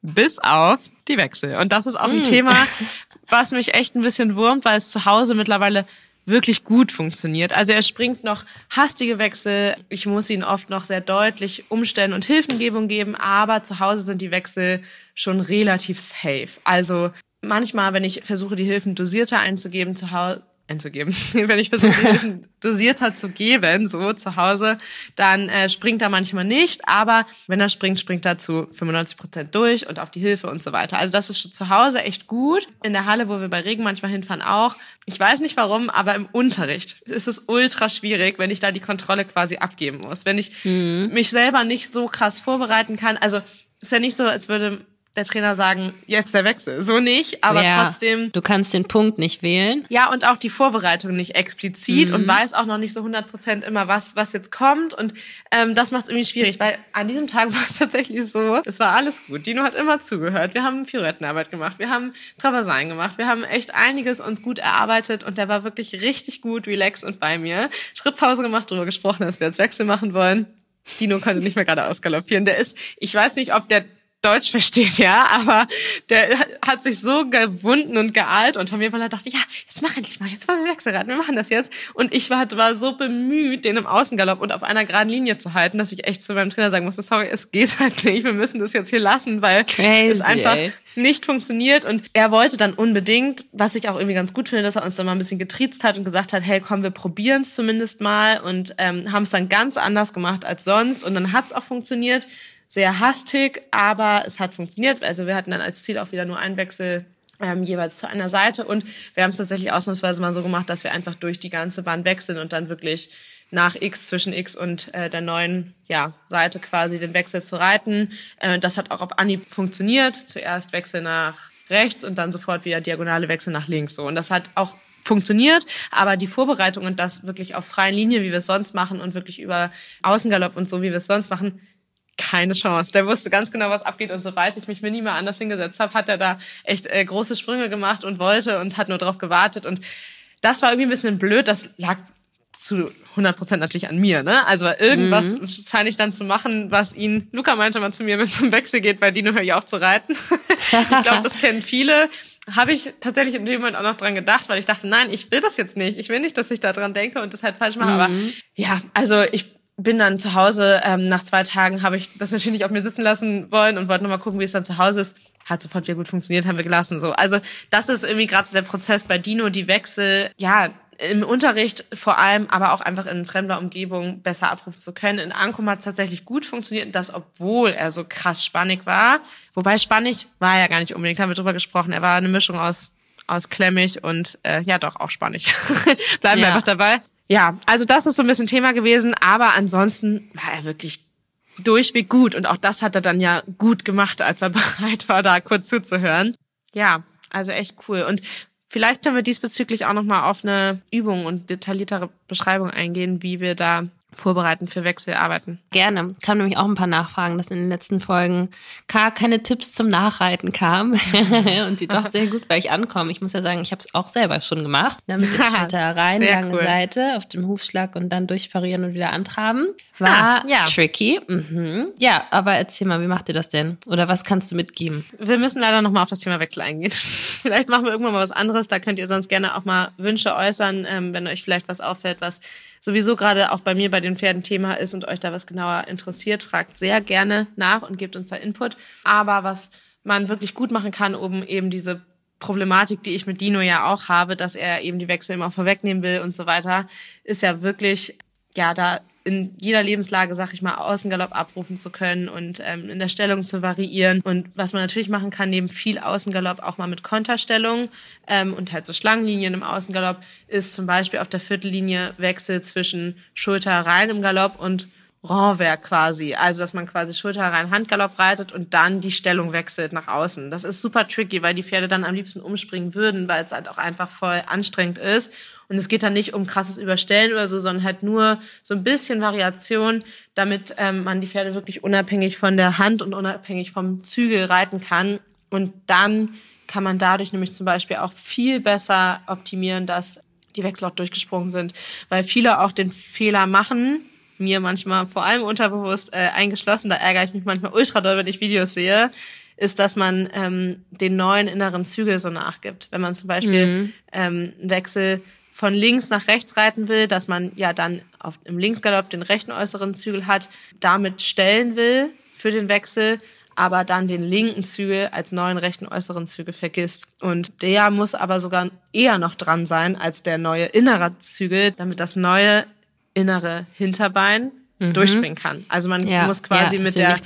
bis auf die Wechsel. Und das ist auch ein mm. Thema, was mich echt ein bisschen wurmt, weil es zu Hause mittlerweile wirklich gut funktioniert. Also er springt noch hastige Wechsel. Ich muss ihn oft noch sehr deutlich umstellen und Hilfengebung geben, aber zu Hause sind die Wechsel schon relativ safe. Also manchmal, wenn ich versuche, die Hilfen dosierter einzugeben zu Hause, einzugeben. Wenn ich versuche, dosierter zu geben, so zu Hause, dann äh, springt er manchmal nicht. Aber wenn er springt, springt er zu 95 Prozent durch und auf die Hilfe und so weiter. Also das ist schon zu Hause echt gut. In der Halle, wo wir bei Regen manchmal hinfahren, auch. Ich weiß nicht warum, aber im Unterricht ist es ultra schwierig, wenn ich da die Kontrolle quasi abgeben muss. Wenn ich mhm. mich selber nicht so krass vorbereiten kann. Also ist ja nicht so, als würde der Trainer sagen, jetzt der Wechsel. So nicht, aber ja, trotzdem. Du kannst den Punkt nicht wählen. Ja, und auch die Vorbereitung nicht explizit mhm. und weiß auch noch nicht so 100 Prozent immer, was, was jetzt kommt. Und ähm, das macht es irgendwie schwierig, weil an diesem Tag war es tatsächlich so, es war alles gut. Dino hat immer zugehört. Wir haben Pirouettenarbeit gemacht, wir haben Traversin gemacht, wir haben echt einiges uns gut erarbeitet und der war wirklich richtig gut, relaxed und bei mir. Schrittpause gemacht, darüber gesprochen, dass wir jetzt Wechsel machen wollen. Dino konnte nicht mehr gerade ausgaloppieren. Der ist, ich weiß nicht, ob der Deutsch versteht, ja, aber der hat sich so gewunden und geeilt und mir weil er dachte, ja, jetzt mach endlich mal, jetzt machen wir Wechselrad, wir machen das jetzt. Und ich war, war so bemüht, den im Außengalopp und auf einer geraden Linie zu halten, dass ich echt zu meinem Trainer sagen musste, sorry, es geht halt nicht, wir müssen das jetzt hier lassen, weil Crazy, es einfach ey. nicht funktioniert. Und er wollte dann unbedingt, was ich auch irgendwie ganz gut finde, dass er uns dann mal ein bisschen getriezt hat und gesagt hat, hey, komm, wir probieren es zumindest mal und ähm, haben es dann ganz anders gemacht als sonst. Und dann hat es auch funktioniert sehr hastig, aber es hat funktioniert. Also wir hatten dann als Ziel auch wieder nur einen Wechsel ähm, jeweils zu einer Seite und wir haben es tatsächlich ausnahmsweise mal so gemacht, dass wir einfach durch die ganze Bahn wechseln und dann wirklich nach X zwischen X und äh, der neuen ja, Seite quasi den Wechsel zu reiten. Äh, das hat auch auf Anhieb funktioniert. Zuerst Wechsel nach rechts und dann sofort wieder diagonale Wechsel nach links. So und das hat auch funktioniert, aber die Vorbereitung und das wirklich auf freien Linie, wie wir es sonst machen und wirklich über Außengalopp und so, wie wir es sonst machen, keine Chance. Der wusste ganz genau, was abgeht und sobald ich mich minimal anders hingesetzt habe, hat er da echt äh, große Sprünge gemacht und wollte und hat nur darauf gewartet und das war irgendwie ein bisschen blöd. Das lag zu 100 Prozent natürlich an mir, ne? Also irgendwas mhm. scheine ich dann zu machen, was ihn, Luca meinte mal zu mir, wenn es zum Wechsel geht, bei Dino höre ich auf zu reiten. ich glaube, das kennen viele. Habe ich tatsächlich in dem Moment auch noch dran gedacht, weil ich dachte, nein, ich will das jetzt nicht. Ich will nicht, dass ich da dran denke und das halt falsch mache. Mhm. Aber ja, also ich bin dann zu Hause, ähm, nach zwei Tagen habe ich das natürlich nicht auf mir sitzen lassen wollen und wollte nochmal gucken, wie es dann zu Hause ist. Hat sofort wieder gut funktioniert, haben wir gelassen. So, Also das ist irgendwie gerade so der Prozess bei Dino, die Wechsel, ja, im Unterricht vor allem, aber auch einfach in fremder Umgebung besser abrufen zu können. In Ankum hat es tatsächlich gut funktioniert, das obwohl er so krass spannig war. Wobei spannig war er ja gar nicht unbedingt, haben wir drüber gesprochen. Er war eine Mischung aus aus klemmig und äh, ja doch auch spannig. Bleiben ja. wir einfach dabei. Ja, also das ist so ein bisschen Thema gewesen, aber ansonsten war er wirklich durchweg gut und auch das hat er dann ja gut gemacht, als er bereit war, da kurz zuzuhören. Ja, also echt cool. Und vielleicht können wir diesbezüglich auch nochmal auf eine Übung und detailliertere Beschreibung eingehen, wie wir da vorbereiten für Wechselarbeiten. Gerne. Kam nämlich auch ein paar Nachfragen, dass in den letzten Folgen gar keine Tipps zum Nachreiten kamen und die doch sehr gut bei euch ankommen. Ich muss ja sagen, ich habe es auch selber schon gemacht. Ne, mit dem Schulter rein, lange cool. Seite, auf dem Hufschlag und dann durchparieren und wieder antraben. War ah, ja. tricky. Mhm. Ja, aber erzähl mal, wie macht ihr das denn? Oder was kannst du mitgeben? Wir müssen leider nochmal auf das Thema Wechsel eingehen. vielleicht machen wir irgendwann mal was anderes. Da könnt ihr sonst gerne auch mal Wünsche äußern, ähm, wenn euch vielleicht was auffällt, was sowieso gerade auch bei mir bei den Pferden Thema ist und euch da was genauer interessiert, fragt sehr gerne nach und gebt uns da Input. Aber was man wirklich gut machen kann, um eben diese Problematik, die ich mit Dino ja auch habe, dass er eben die Wechsel immer vorwegnehmen will und so weiter, ist ja wirklich, ja, da in jeder Lebenslage, sag ich mal, Außengalopp abrufen zu können und ähm, in der Stellung zu variieren. Und was man natürlich machen kann, neben viel Außengalopp auch mal mit Konterstellung ähm, und halt so Schlangenlinien im Außengalopp, ist zum Beispiel auf der Viertellinie Wechsel zwischen Schulter rein im Galopp und Renvers quasi. Also, dass man quasi Schulter rein Handgalopp reitet und dann die Stellung wechselt nach außen. Das ist super tricky, weil die Pferde dann am liebsten umspringen würden, weil es halt auch einfach voll anstrengend ist. Und es geht dann nicht um krasses Überstellen oder so, sondern halt nur so ein bisschen Variation, damit ähm, man die Pferde wirklich unabhängig von der Hand und unabhängig vom Zügel reiten kann. Und dann kann man dadurch nämlich zum Beispiel auch viel besser optimieren, dass die Wechsel auch durchgesprungen sind. Weil viele auch den Fehler machen, mir manchmal, vor allem unterbewusst, äh, eingeschlossen, da ärgere ich mich manchmal ultra doll, wenn ich Videos sehe, ist, dass man ähm, den neuen inneren Zügel so nachgibt. Wenn man zum Beispiel mhm. ähm, einen Wechsel von links nach rechts reiten will, dass man ja dann auf, im Linksgalopp den rechten äußeren Zügel hat, damit stellen will für den Wechsel, aber dann den linken Zügel als neuen rechten äußeren Zügel vergisst. Und der muss aber sogar eher noch dran sein als der neue innere Zügel, damit das neue innere Hinterbein mhm. durchspringen kann. Also man ja, muss quasi ja, mit der Hand,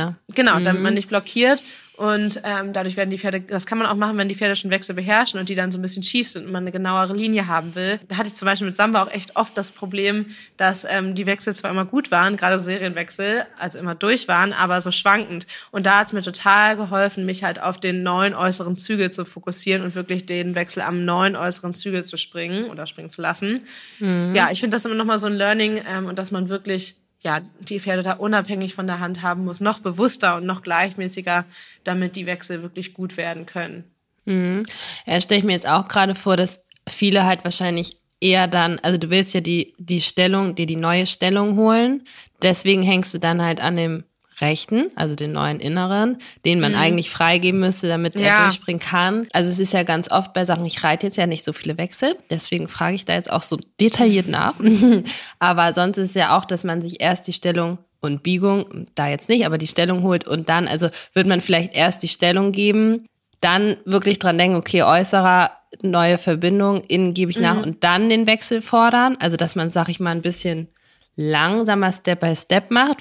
vorne. genau, mhm. damit man nicht blockiert und ähm, dadurch werden die Pferde, das kann man auch machen, wenn die Pferde schon Wechsel beherrschen und die dann so ein bisschen schief sind und man eine genauere Linie haben will. Da hatte ich zum Beispiel mit Samba auch echt oft das Problem, dass ähm, die Wechsel zwar immer gut waren, gerade Serienwechsel, also immer durch waren, aber so schwankend. Und da hat es mir total geholfen, mich halt auf den neuen äußeren Zügel zu fokussieren und wirklich den Wechsel am neuen äußeren Zügel zu springen oder springen zu lassen. Mhm. Ja, ich finde das immer nochmal so ein Learning ähm, und dass man wirklich ja, die Pferde da unabhängig von der Hand haben muss, noch bewusster und noch gleichmäßiger, damit die Wechsel wirklich gut werden können. Mhm. Ja, stelle ich mir jetzt auch gerade vor, dass viele halt wahrscheinlich eher dann, also du willst ja die, die Stellung, dir die neue Stellung holen, deswegen hängst du dann halt an dem rechten, also den neuen inneren, den man mhm. eigentlich freigeben müsste, damit ja. er durchspringen kann. Also es ist ja ganz oft bei Sachen, ich reite jetzt ja nicht so viele Wechsel, deswegen frage ich da jetzt auch so detailliert nach. aber sonst ist es ja auch, dass man sich erst die Stellung und Biegung, da jetzt nicht, aber die Stellung holt und dann, also wird man vielleicht erst die Stellung geben, dann wirklich dran denken, okay, äußerer, neue Verbindung, innen gebe ich nach mhm. und dann den Wechsel fordern. Also, dass man, sag ich mal, ein bisschen langsamer Step by Step macht,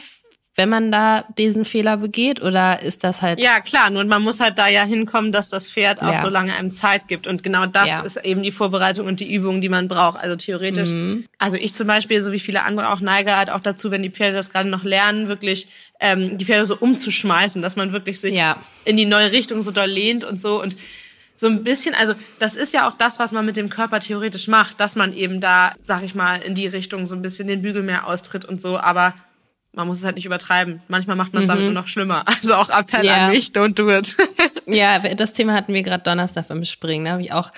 wenn man da diesen Fehler begeht? Oder ist das halt. Ja, klar, nur man muss halt da ja hinkommen, dass das Pferd auch ja. so lange einem Zeit gibt. Und genau das ja. ist eben die Vorbereitung und die Übung, die man braucht. Also theoretisch. Mhm. Also ich zum Beispiel, so wie viele andere auch, neige halt auch dazu, wenn die Pferde das gerade noch lernen, wirklich ähm, die Pferde so umzuschmeißen, dass man wirklich sich ja. in die neue Richtung so doll lehnt und so. Und so ein bisschen, also das ist ja auch das, was man mit dem Körper theoretisch macht, dass man eben da, sag ich mal, in die Richtung so ein bisschen den Bügel mehr austritt und so, aber man muss es halt nicht übertreiben. Manchmal macht man es mhm. damit nur noch schlimmer. Also auch Appell ja. an mich, don't do it. ja, das Thema hatten wir gerade Donnerstag beim Springen. Da habe ich auch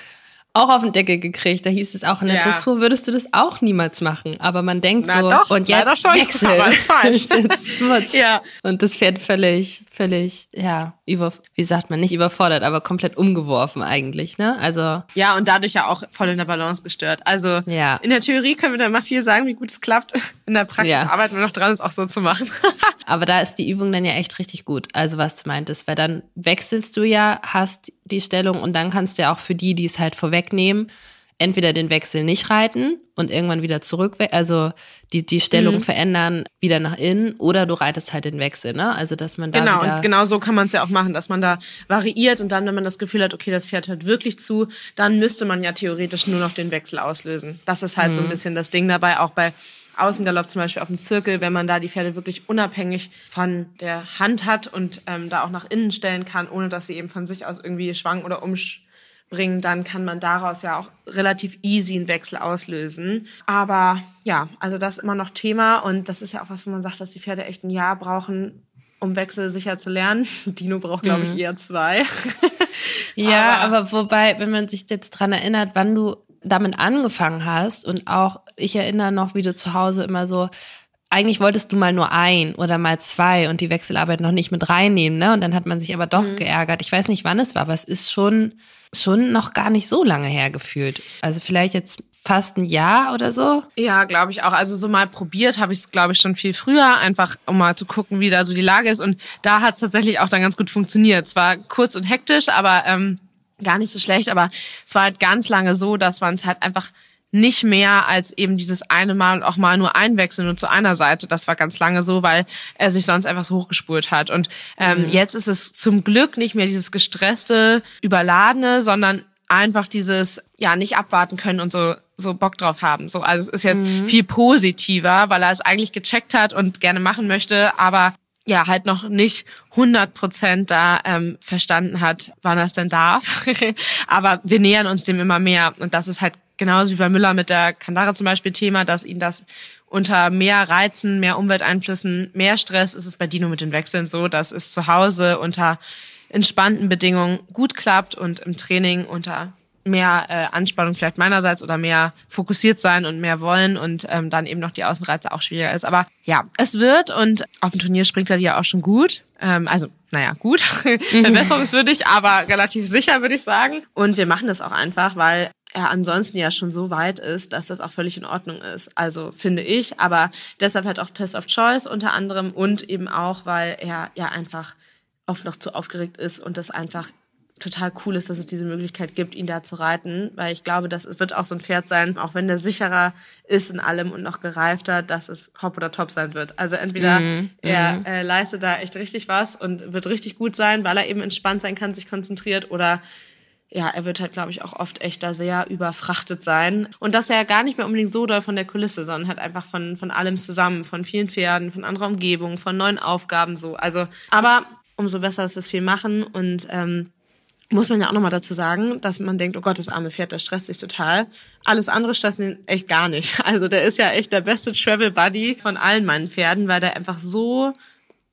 auch auf den Deckel gekriegt. Da hieß es auch in der ja. Dressur würdest du das auch niemals machen. Aber man denkt Na so, doch, und jetzt schon, wechseln. Aber ist falsch. ja. Und das Pferd völlig, völlig, ja, über, wie sagt man, nicht überfordert, aber komplett umgeworfen eigentlich, ne? Also. Ja, und dadurch ja auch voll in der Balance gestört. Also, ja. in der Theorie können wir da mal viel sagen, wie gut es klappt. In der Praxis ja. arbeiten wir noch dran, es auch so zu machen. aber da ist die Übung dann ja echt richtig gut. Also, was du meintest, weil dann wechselst du ja, hast die Stellung und dann kannst du ja auch für die, die es halt vorwegnehmen, entweder den Wechsel nicht reiten und irgendwann wieder zurück, also die, die Stellung mhm. verändern, wieder nach innen, oder du reitest halt den Wechsel, ne? Also, dass man da. Genau, und genau so kann man es ja auch machen, dass man da variiert und dann, wenn man das Gefühl hat, okay, das Pferd hört wirklich zu, dann müsste man ja theoretisch nur noch den Wechsel auslösen. Das ist halt mhm. so ein mhm. bisschen das Ding dabei, auch bei Außengalopp zum Beispiel auf dem Zirkel, wenn man da die Pferde wirklich unabhängig von der Hand hat und ähm, da auch nach innen stellen kann, ohne dass sie eben von sich aus irgendwie schwanken oder umsch bringen, dann kann man daraus ja auch relativ easy einen Wechsel auslösen. Aber ja, also das ist immer noch Thema und das ist ja auch was, wo man sagt, dass die Pferde echt ein Jahr brauchen, um Wechsel sicher zu lernen. Dino braucht, glaube ich, mhm. eher zwei. ja, aber, aber wobei, wenn man sich jetzt dran erinnert, wann du damit angefangen hast und auch, ich erinnere noch, wie du zu Hause immer so, eigentlich wolltest du mal nur ein oder mal zwei und die Wechselarbeit noch nicht mit reinnehmen, ne? Und dann hat man sich aber doch mhm. geärgert. Ich weiß nicht, wann es war, aber es ist schon schon noch gar nicht so lange her gefühlt. Also vielleicht jetzt fast ein Jahr oder so? Ja, glaube ich auch. Also so mal probiert habe ich es, glaube ich, schon viel früher, einfach um mal zu gucken, wie da so die Lage ist. Und da hat es tatsächlich auch dann ganz gut funktioniert. Zwar kurz und hektisch, aber ähm, gar nicht so schlecht. Aber es war halt ganz lange so, dass man es halt einfach nicht mehr als eben dieses eine Mal und auch mal nur einwechseln und zu einer Seite. Das war ganz lange so, weil er sich sonst einfach so hochgespurt hat. Und ähm, mhm. jetzt ist es zum Glück nicht mehr dieses gestresste, überladene, sondern einfach dieses, ja, nicht abwarten können und so so Bock drauf haben. So, also es ist jetzt mhm. viel positiver, weil er es eigentlich gecheckt hat und gerne machen möchte, aber ja, halt noch nicht 100 Prozent da ähm, verstanden hat, wann er es denn darf. aber wir nähern uns dem immer mehr und das ist halt genauso wie bei Müller mit der Kandara zum Beispiel Thema, dass ihn das unter mehr Reizen, mehr Umwelteinflüssen, mehr Stress ist es bei Dino mit den Wechseln so, dass es zu Hause unter entspannten Bedingungen gut klappt und im Training unter mehr äh, Anspannung vielleicht meinerseits oder mehr fokussiert sein und mehr wollen und ähm, dann eben noch die Außenreize auch schwieriger ist. Aber ja, es wird und auf dem Turnier springt er ja auch schon gut. Ähm, also, naja, gut, verbesserungswürdig, aber relativ sicher, würde ich sagen. Und wir machen das auch einfach, weil er ansonsten ja schon so weit ist, dass das auch völlig in Ordnung ist. Also finde ich, aber deshalb halt auch Test of Choice unter anderem und eben auch, weil er ja einfach oft noch zu aufgeregt ist und das einfach total cool ist, dass es diese Möglichkeit gibt, ihn da zu reiten, weil ich glaube, dass es wird auch so ein Pferd sein, auch wenn der sicherer ist in allem und noch gereifter, dass es Hop oder Top sein wird. Also entweder mm, er mm. Äh, leistet da echt richtig was und wird richtig gut sein, weil er eben entspannt sein kann, sich konzentriert oder ja, er wird halt, glaube ich, auch oft echt da sehr überfrachtet sein. Und das ja gar nicht mehr unbedingt so doll von der Kulisse, sondern halt einfach von, von allem zusammen, von vielen Pferden, von anderer Umgebung, von neuen Aufgaben so. Also, aber umso besser, dass wir es viel machen. Und ähm, muss man ja auch nochmal dazu sagen, dass man denkt, oh Gott, das arme Pferd, das stresst sich total. Alles andere stresst ihn echt gar nicht. Also der ist ja echt der beste Travel Buddy von allen meinen Pferden, weil der einfach so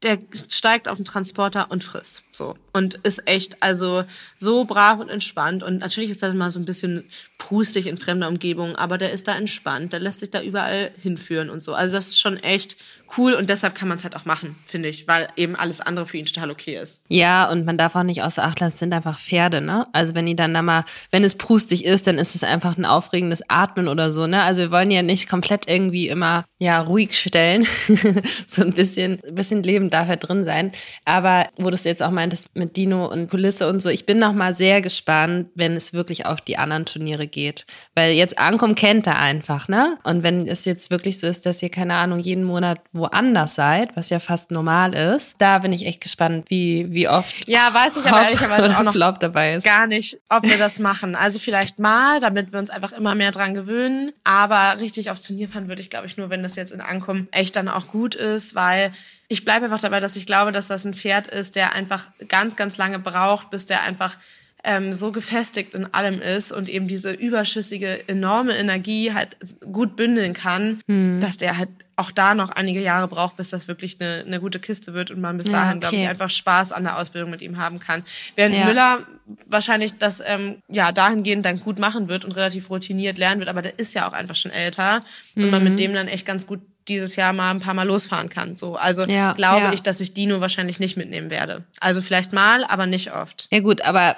der steigt auf den Transporter und frisst. So. Und ist echt, also, so brav und entspannt. Und natürlich ist er mal so ein bisschen prustig in fremder Umgebung, aber der ist da entspannt. Der lässt sich da überall hinführen und so. Also, das ist schon echt cool und deshalb kann man es halt auch machen, finde ich, weil eben alles andere für ihn total okay ist. Ja, und man darf auch nicht außer Acht lassen, es sind einfach Pferde, ne? Also wenn die dann da mal, wenn es prustig ist, dann ist es einfach ein aufregendes Atmen oder so, ne? Also wir wollen ja nicht komplett irgendwie immer, ja, ruhig stellen. so ein bisschen, bisschen Leben darf ja drin sein. Aber wo du es jetzt auch meintest mit Dino und Kulisse und so, ich bin noch mal sehr gespannt, wenn es wirklich auf die anderen Turniere geht. Weil jetzt Ankom kennt er einfach, ne? Und wenn es jetzt wirklich so ist, dass ihr, keine Ahnung, jeden Monat woanders seid, was ja fast normal ist, da bin ich echt gespannt, wie, wie oft. Ja, weiß ich aber ehrlicherweise auch noch Flop dabei ist. gar nicht, ob wir das machen. Also vielleicht mal, damit wir uns einfach immer mehr dran gewöhnen. Aber richtig aufs Turnier fahren würde ich, glaube ich, nur, wenn das jetzt in Ankommen echt dann auch gut ist, weil ich bleibe einfach dabei, dass ich glaube, dass das ein Pferd ist, der einfach ganz, ganz lange braucht, bis der einfach ähm, so gefestigt in allem ist und eben diese überschüssige, enorme Energie halt gut bündeln kann, hm. dass der halt auch da noch einige Jahre braucht, bis das wirklich eine, eine gute Kiste wird und man bis dahin, ja, okay. glaube ich, einfach Spaß an der Ausbildung mit ihm haben kann. Während ja. Müller wahrscheinlich das ähm, ja dahingehend dann gut machen wird und relativ routiniert lernen wird, aber der ist ja auch einfach schon älter mhm. und man mit dem dann echt ganz gut dieses Jahr mal ein paar Mal losfahren kann. So, also ja, glaube ja. ich, dass ich Dino wahrscheinlich nicht mitnehmen werde. Also vielleicht mal, aber nicht oft. Ja gut, aber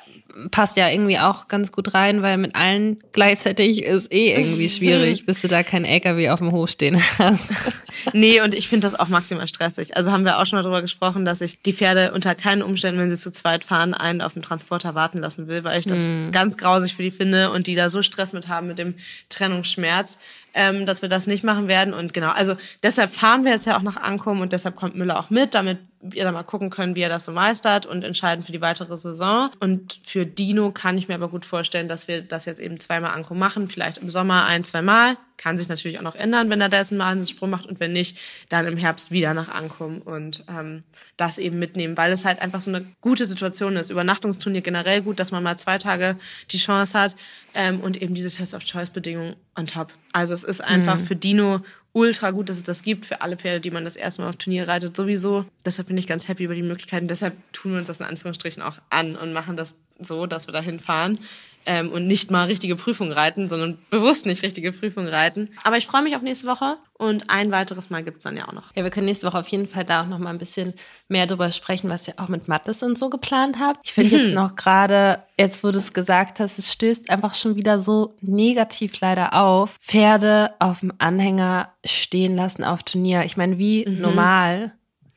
passt ja irgendwie auch ganz gut rein, weil mit allen gleichzeitig ist eh irgendwie schwierig, bis du da kein LKW auf dem Hof stehen hast. nee, und ich finde das auch maximal stressig. Also haben wir auch schon mal darüber gesprochen, dass ich die Pferde unter keinen Umständen, wenn sie zu zweit fahren, einen auf dem Transporter warten lassen will, weil ich das mm. ganz grausig für die finde und die da so Stress mit haben mit dem Trennungsschmerz ähm, dass wir das nicht machen werden. Und genau, also deshalb fahren wir jetzt ja auch nach Ankommen und deshalb kommt Müller auch mit, damit wir dann mal gucken können, wie er das so meistert und entscheiden für die weitere Saison. Und für Dino kann ich mir aber gut vorstellen, dass wir das jetzt eben zweimal Ankommen machen, vielleicht im Sommer ein, zweimal. Kann sich natürlich auch noch ändern, wenn er da jetzt einen Wahnsinnssprung macht und wenn nicht, dann im Herbst wieder nach Ankommen und ähm, das eben mitnehmen, weil es halt einfach so eine gute Situation ist. Übernachtungsturnier generell gut, dass man mal zwei Tage die Chance hat ähm, und eben diese Test of Choice Bedingungen on top. Also es ist einfach mhm. für Dino ultra gut, dass es das gibt für alle Pferde, die man das erste Mal auf Turnier reitet, sowieso. Deshalb bin ich ganz happy über die Möglichkeiten. Deshalb tun wir uns das in Anführungsstrichen auch an und machen das so, dass wir dahin fahren ähm, und nicht mal richtige Prüfungen reiten, sondern bewusst nicht richtige Prüfungen reiten. Aber ich freue mich auf nächste Woche und ein weiteres Mal gibt's dann ja auch noch. Ja, wir können nächste Woche auf jeden Fall da auch noch mal ein bisschen mehr drüber sprechen, was ihr auch mit Mattes und so geplant habt. Ich finde mhm. jetzt noch gerade, jetzt wo du es gesagt hast, es stößt einfach schon wieder so negativ leider auf. Pferde auf dem Anhänger stehen lassen auf Turnier. Ich meine, wie mhm. normal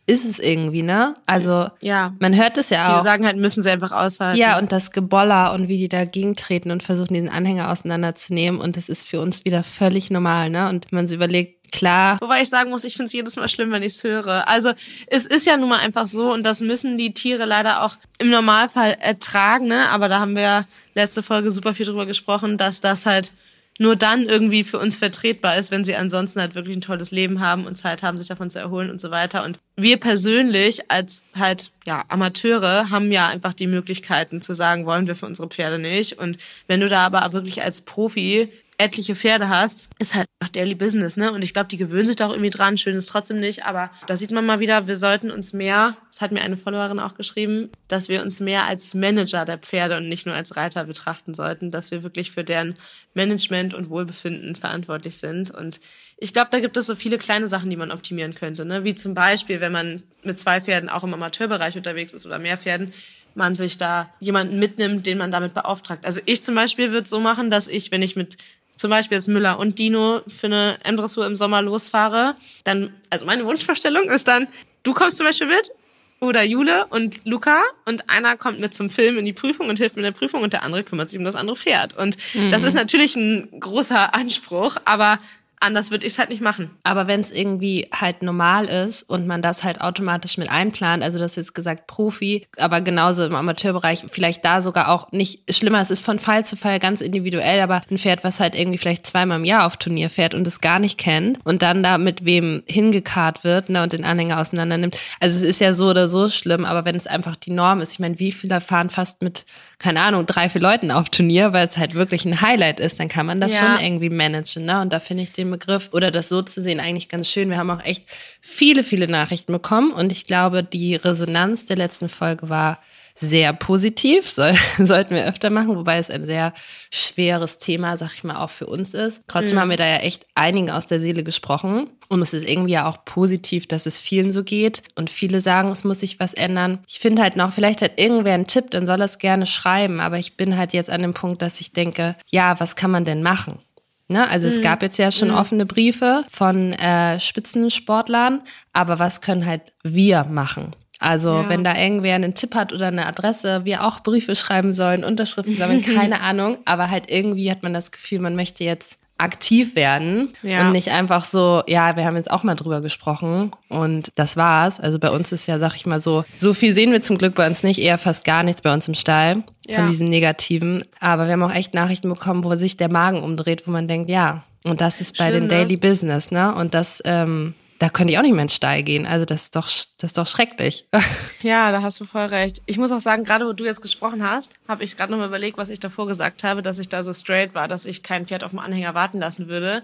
ist es irgendwie, ne? Also ja. man hört es ja auch. Die sagen halt, müssen sie einfach aushalten. Ja, und das Geboller und wie die dagegen treten und versuchen, diesen Anhänger auseinanderzunehmen. Und das ist für uns wieder völlig normal, ne? Und wenn man sich überlegt, klar. Wobei ich sagen muss, ich finde es jedes Mal schlimm, wenn ich es höre. Also es ist ja nun mal einfach so und das müssen die Tiere leider auch im Normalfall ertragen, ne? Aber da haben wir ja letzte Folge super viel drüber gesprochen, dass das halt nur dann irgendwie für uns vertretbar ist, wenn sie ansonsten halt wirklich ein tolles Leben haben und Zeit haben, sich davon zu erholen und so weiter. Und wir persönlich als halt ja Amateure haben ja einfach die Möglichkeiten zu sagen, wollen wir für unsere Pferde nicht. Und wenn du da aber wirklich als Profi etliche Pferde hast, ist halt auch Daily Business, ne? Und ich glaube, die gewöhnen sich da auch irgendwie dran. Schön ist trotzdem nicht, aber da sieht man mal wieder, wir sollten uns mehr, das hat mir eine Followerin auch geschrieben, dass wir uns mehr als Manager der Pferde und nicht nur als Reiter betrachten sollten, dass wir wirklich für deren Management und Wohlbefinden verantwortlich sind. Und ich glaube, da gibt es so viele kleine Sachen, die man optimieren könnte, ne? Wie zum Beispiel, wenn man mit zwei Pferden auch im Amateurbereich unterwegs ist oder mehr Pferden, man sich da jemanden mitnimmt, den man damit beauftragt. Also ich zum Beispiel würde so machen, dass ich, wenn ich mit zum Beispiel jetzt Müller und Dino für eine M-Dressur im Sommer losfahre, dann, also meine Wunschvorstellung ist dann, du kommst zum Beispiel mit oder Jule und Luca und einer kommt mit zum Film in die Prüfung und hilft mit der Prüfung und der andere kümmert sich um das andere Pferd. Und mhm. das ist natürlich ein großer Anspruch, aber anders würde ich es halt nicht machen. Aber wenn es irgendwie halt normal ist und man das halt automatisch mit einplant, also das ist jetzt gesagt Profi, aber genauso im Amateurbereich, vielleicht da sogar auch nicht schlimmer, es ist von Fall zu Fall ganz individuell, aber ein Pferd, was halt irgendwie vielleicht zweimal im Jahr auf Turnier fährt und es gar nicht kennt und dann da mit wem hingekarrt wird ne, und den Anhänger auseinander nimmt. Also es ist ja so oder so schlimm, aber wenn es einfach die Norm ist, ich meine, wie viele fahren fast mit keine Ahnung, drei, vier Leuten auf Turnier, weil es halt wirklich ein Highlight ist, dann kann man das ja. schon irgendwie managen. Ne? Und da finde ich den Begriff oder das so zu sehen eigentlich ganz schön. Wir haben auch echt viele, viele Nachrichten bekommen und ich glaube, die Resonanz der letzten Folge war sehr positiv, soll, sollten wir öfter machen, wobei es ein sehr schweres Thema, sag ich mal, auch für uns ist. Trotzdem mhm. haben wir da ja echt einigen aus der Seele gesprochen. Und es ist irgendwie ja auch positiv, dass es vielen so geht. Und viele sagen, es muss sich was ändern. Ich finde halt noch, vielleicht hat irgendwer einen Tipp, dann soll er es gerne schreiben. Aber ich bin halt jetzt an dem Punkt, dass ich denke, ja, was kann man denn machen? Ne? Also mhm. es gab jetzt ja schon mhm. offene Briefe von äh, Spitzensportlern, aber was können halt wir machen? Also ja. wenn da irgendwer einen Tipp hat oder eine Adresse, wir auch Briefe schreiben sollen, Unterschriften sammeln, keine Ahnung. Aber halt irgendwie hat man das Gefühl, man möchte jetzt aktiv werden ja. und nicht einfach so, ja, wir haben jetzt auch mal drüber gesprochen und das war's. Also bei uns ist ja, sag ich mal so, so viel sehen wir zum Glück bei uns nicht, eher fast gar nichts bei uns im Stall ja. von diesen negativen. Aber wir haben auch echt Nachrichten bekommen, wo sich der Magen umdreht, wo man denkt, ja, und das ist bei Schlimm, den Daily ne? Business, ne? Und das ähm, da könnte ich auch nicht mehr ins Stall gehen. Also das ist doch, das ist doch schrecklich. Ja, da hast du voll recht. Ich muss auch sagen, gerade wo du jetzt gesprochen hast, habe ich gerade nochmal überlegt, was ich davor gesagt habe, dass ich da so straight war, dass ich kein Pferd auf dem Anhänger warten lassen würde.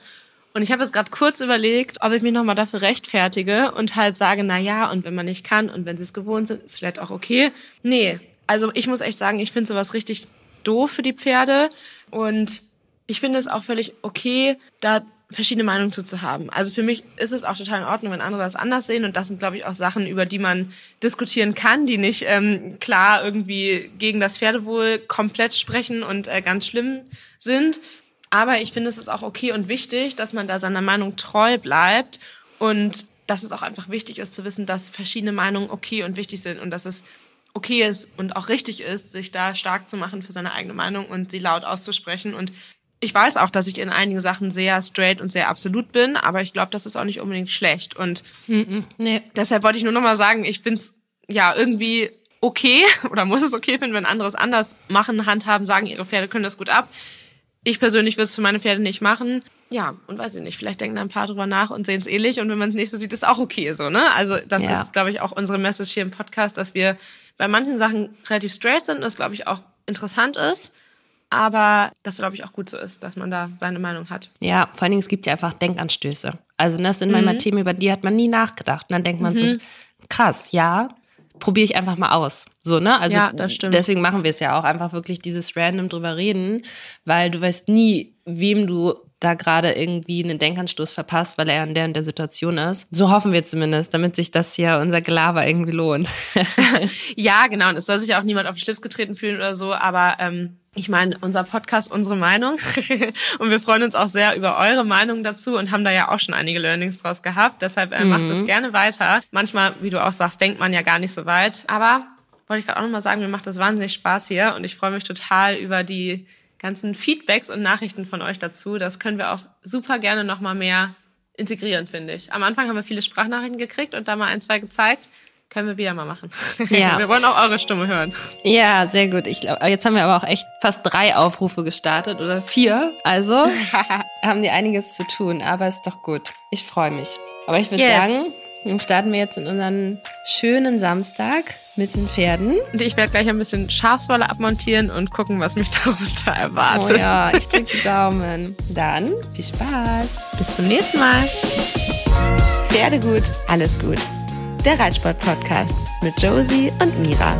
Und ich habe jetzt gerade kurz überlegt, ob ich mich nochmal dafür rechtfertige und halt sage, na ja, und wenn man nicht kann und wenn sie es gewohnt sind, ist vielleicht auch okay. Nee, also ich muss echt sagen, ich finde sowas richtig doof für die Pferde und ich finde es auch völlig okay, da verschiedene Meinungen zu, zu haben. Also für mich ist es auch total in Ordnung, wenn andere das anders sehen. Und das sind, glaube ich, auch Sachen, über die man diskutieren kann, die nicht ähm, klar irgendwie gegen das Pferdewohl komplett sprechen und äh, ganz schlimm sind. Aber ich finde, es ist auch okay und wichtig, dass man da seiner Meinung treu bleibt und dass es auch einfach wichtig ist zu wissen, dass verschiedene Meinungen okay und wichtig sind und dass es okay ist und auch richtig ist, sich da stark zu machen für seine eigene Meinung und sie laut auszusprechen und ich weiß auch, dass ich in einigen Sachen sehr straight und sehr absolut bin, aber ich glaube, das ist auch nicht unbedingt schlecht. Und mm nee. deshalb wollte ich nur nochmal sagen, ich finde es ja irgendwie okay oder muss es okay finden, wenn andere es anders machen, handhaben, sagen, ihre Pferde können das gut ab. Ich persönlich würde es für meine Pferde nicht machen. Ja, und weiß ich nicht, vielleicht denken da ein paar drüber nach und sehen es ähnlich und wenn man es nicht so sieht, ist auch okay so, ne? Also das ja. ist, glaube ich, auch unsere Message hier im Podcast, dass wir bei manchen Sachen relativ straight sind und das, glaube ich, auch interessant ist aber das glaube ich auch gut so ist, dass man da seine Meinung hat. Ja, vor allen Dingen, es gibt ja einfach Denkanstöße. Also das sind mhm. manchmal Themen, über die hat man nie nachgedacht. Und dann denkt man mhm. so, krass, ja, probiere ich einfach mal aus. So, ne? Also ja, das stimmt. deswegen machen wir es ja auch einfach wirklich dieses random drüber reden, weil du weißt nie, wem du da gerade irgendwie einen Denkanstoß verpasst, weil er in der und der Situation ist. So hoffen wir zumindest, damit sich das hier unser Gelaber irgendwie lohnt. ja, genau. Und es soll sich auch niemand auf den Schlips getreten fühlen oder so, aber ähm, ich meine, unser Podcast, unsere Meinung. und wir freuen uns auch sehr über eure Meinung dazu und haben da ja auch schon einige Learnings draus gehabt. Deshalb äh, macht das mhm. gerne weiter. Manchmal, wie du auch sagst, denkt man ja gar nicht so weit. Aber wollte ich gerade auch nochmal sagen, mir macht das wahnsinnig Spaß hier und ich freue mich total über die ganzen Feedbacks und Nachrichten von euch dazu. Das können wir auch super gerne nochmal mehr integrieren, finde ich. Am Anfang haben wir viele Sprachnachrichten gekriegt und da mal ein, zwei gezeigt. Können wir wieder mal machen. Ja. Wir wollen auch eure Stimme hören. Ja, sehr gut. Ich glaube, jetzt haben wir aber auch echt fast drei Aufrufe gestartet oder vier. Also haben die einiges zu tun, aber ist doch gut. Ich freue mich. Aber ich würde yes. sagen, dann starten wir jetzt in unseren schönen Samstag mit den Pferden. Und ich werde gleich ein bisschen Schafswolle abmontieren und gucken, was mich darunter erwartet. Oh ja, ich drücke die Daumen. Dann viel Spaß. Bis zum nächsten Mal. Pferdegut, alles gut. Der Reitsport-Podcast mit Josie und Mira.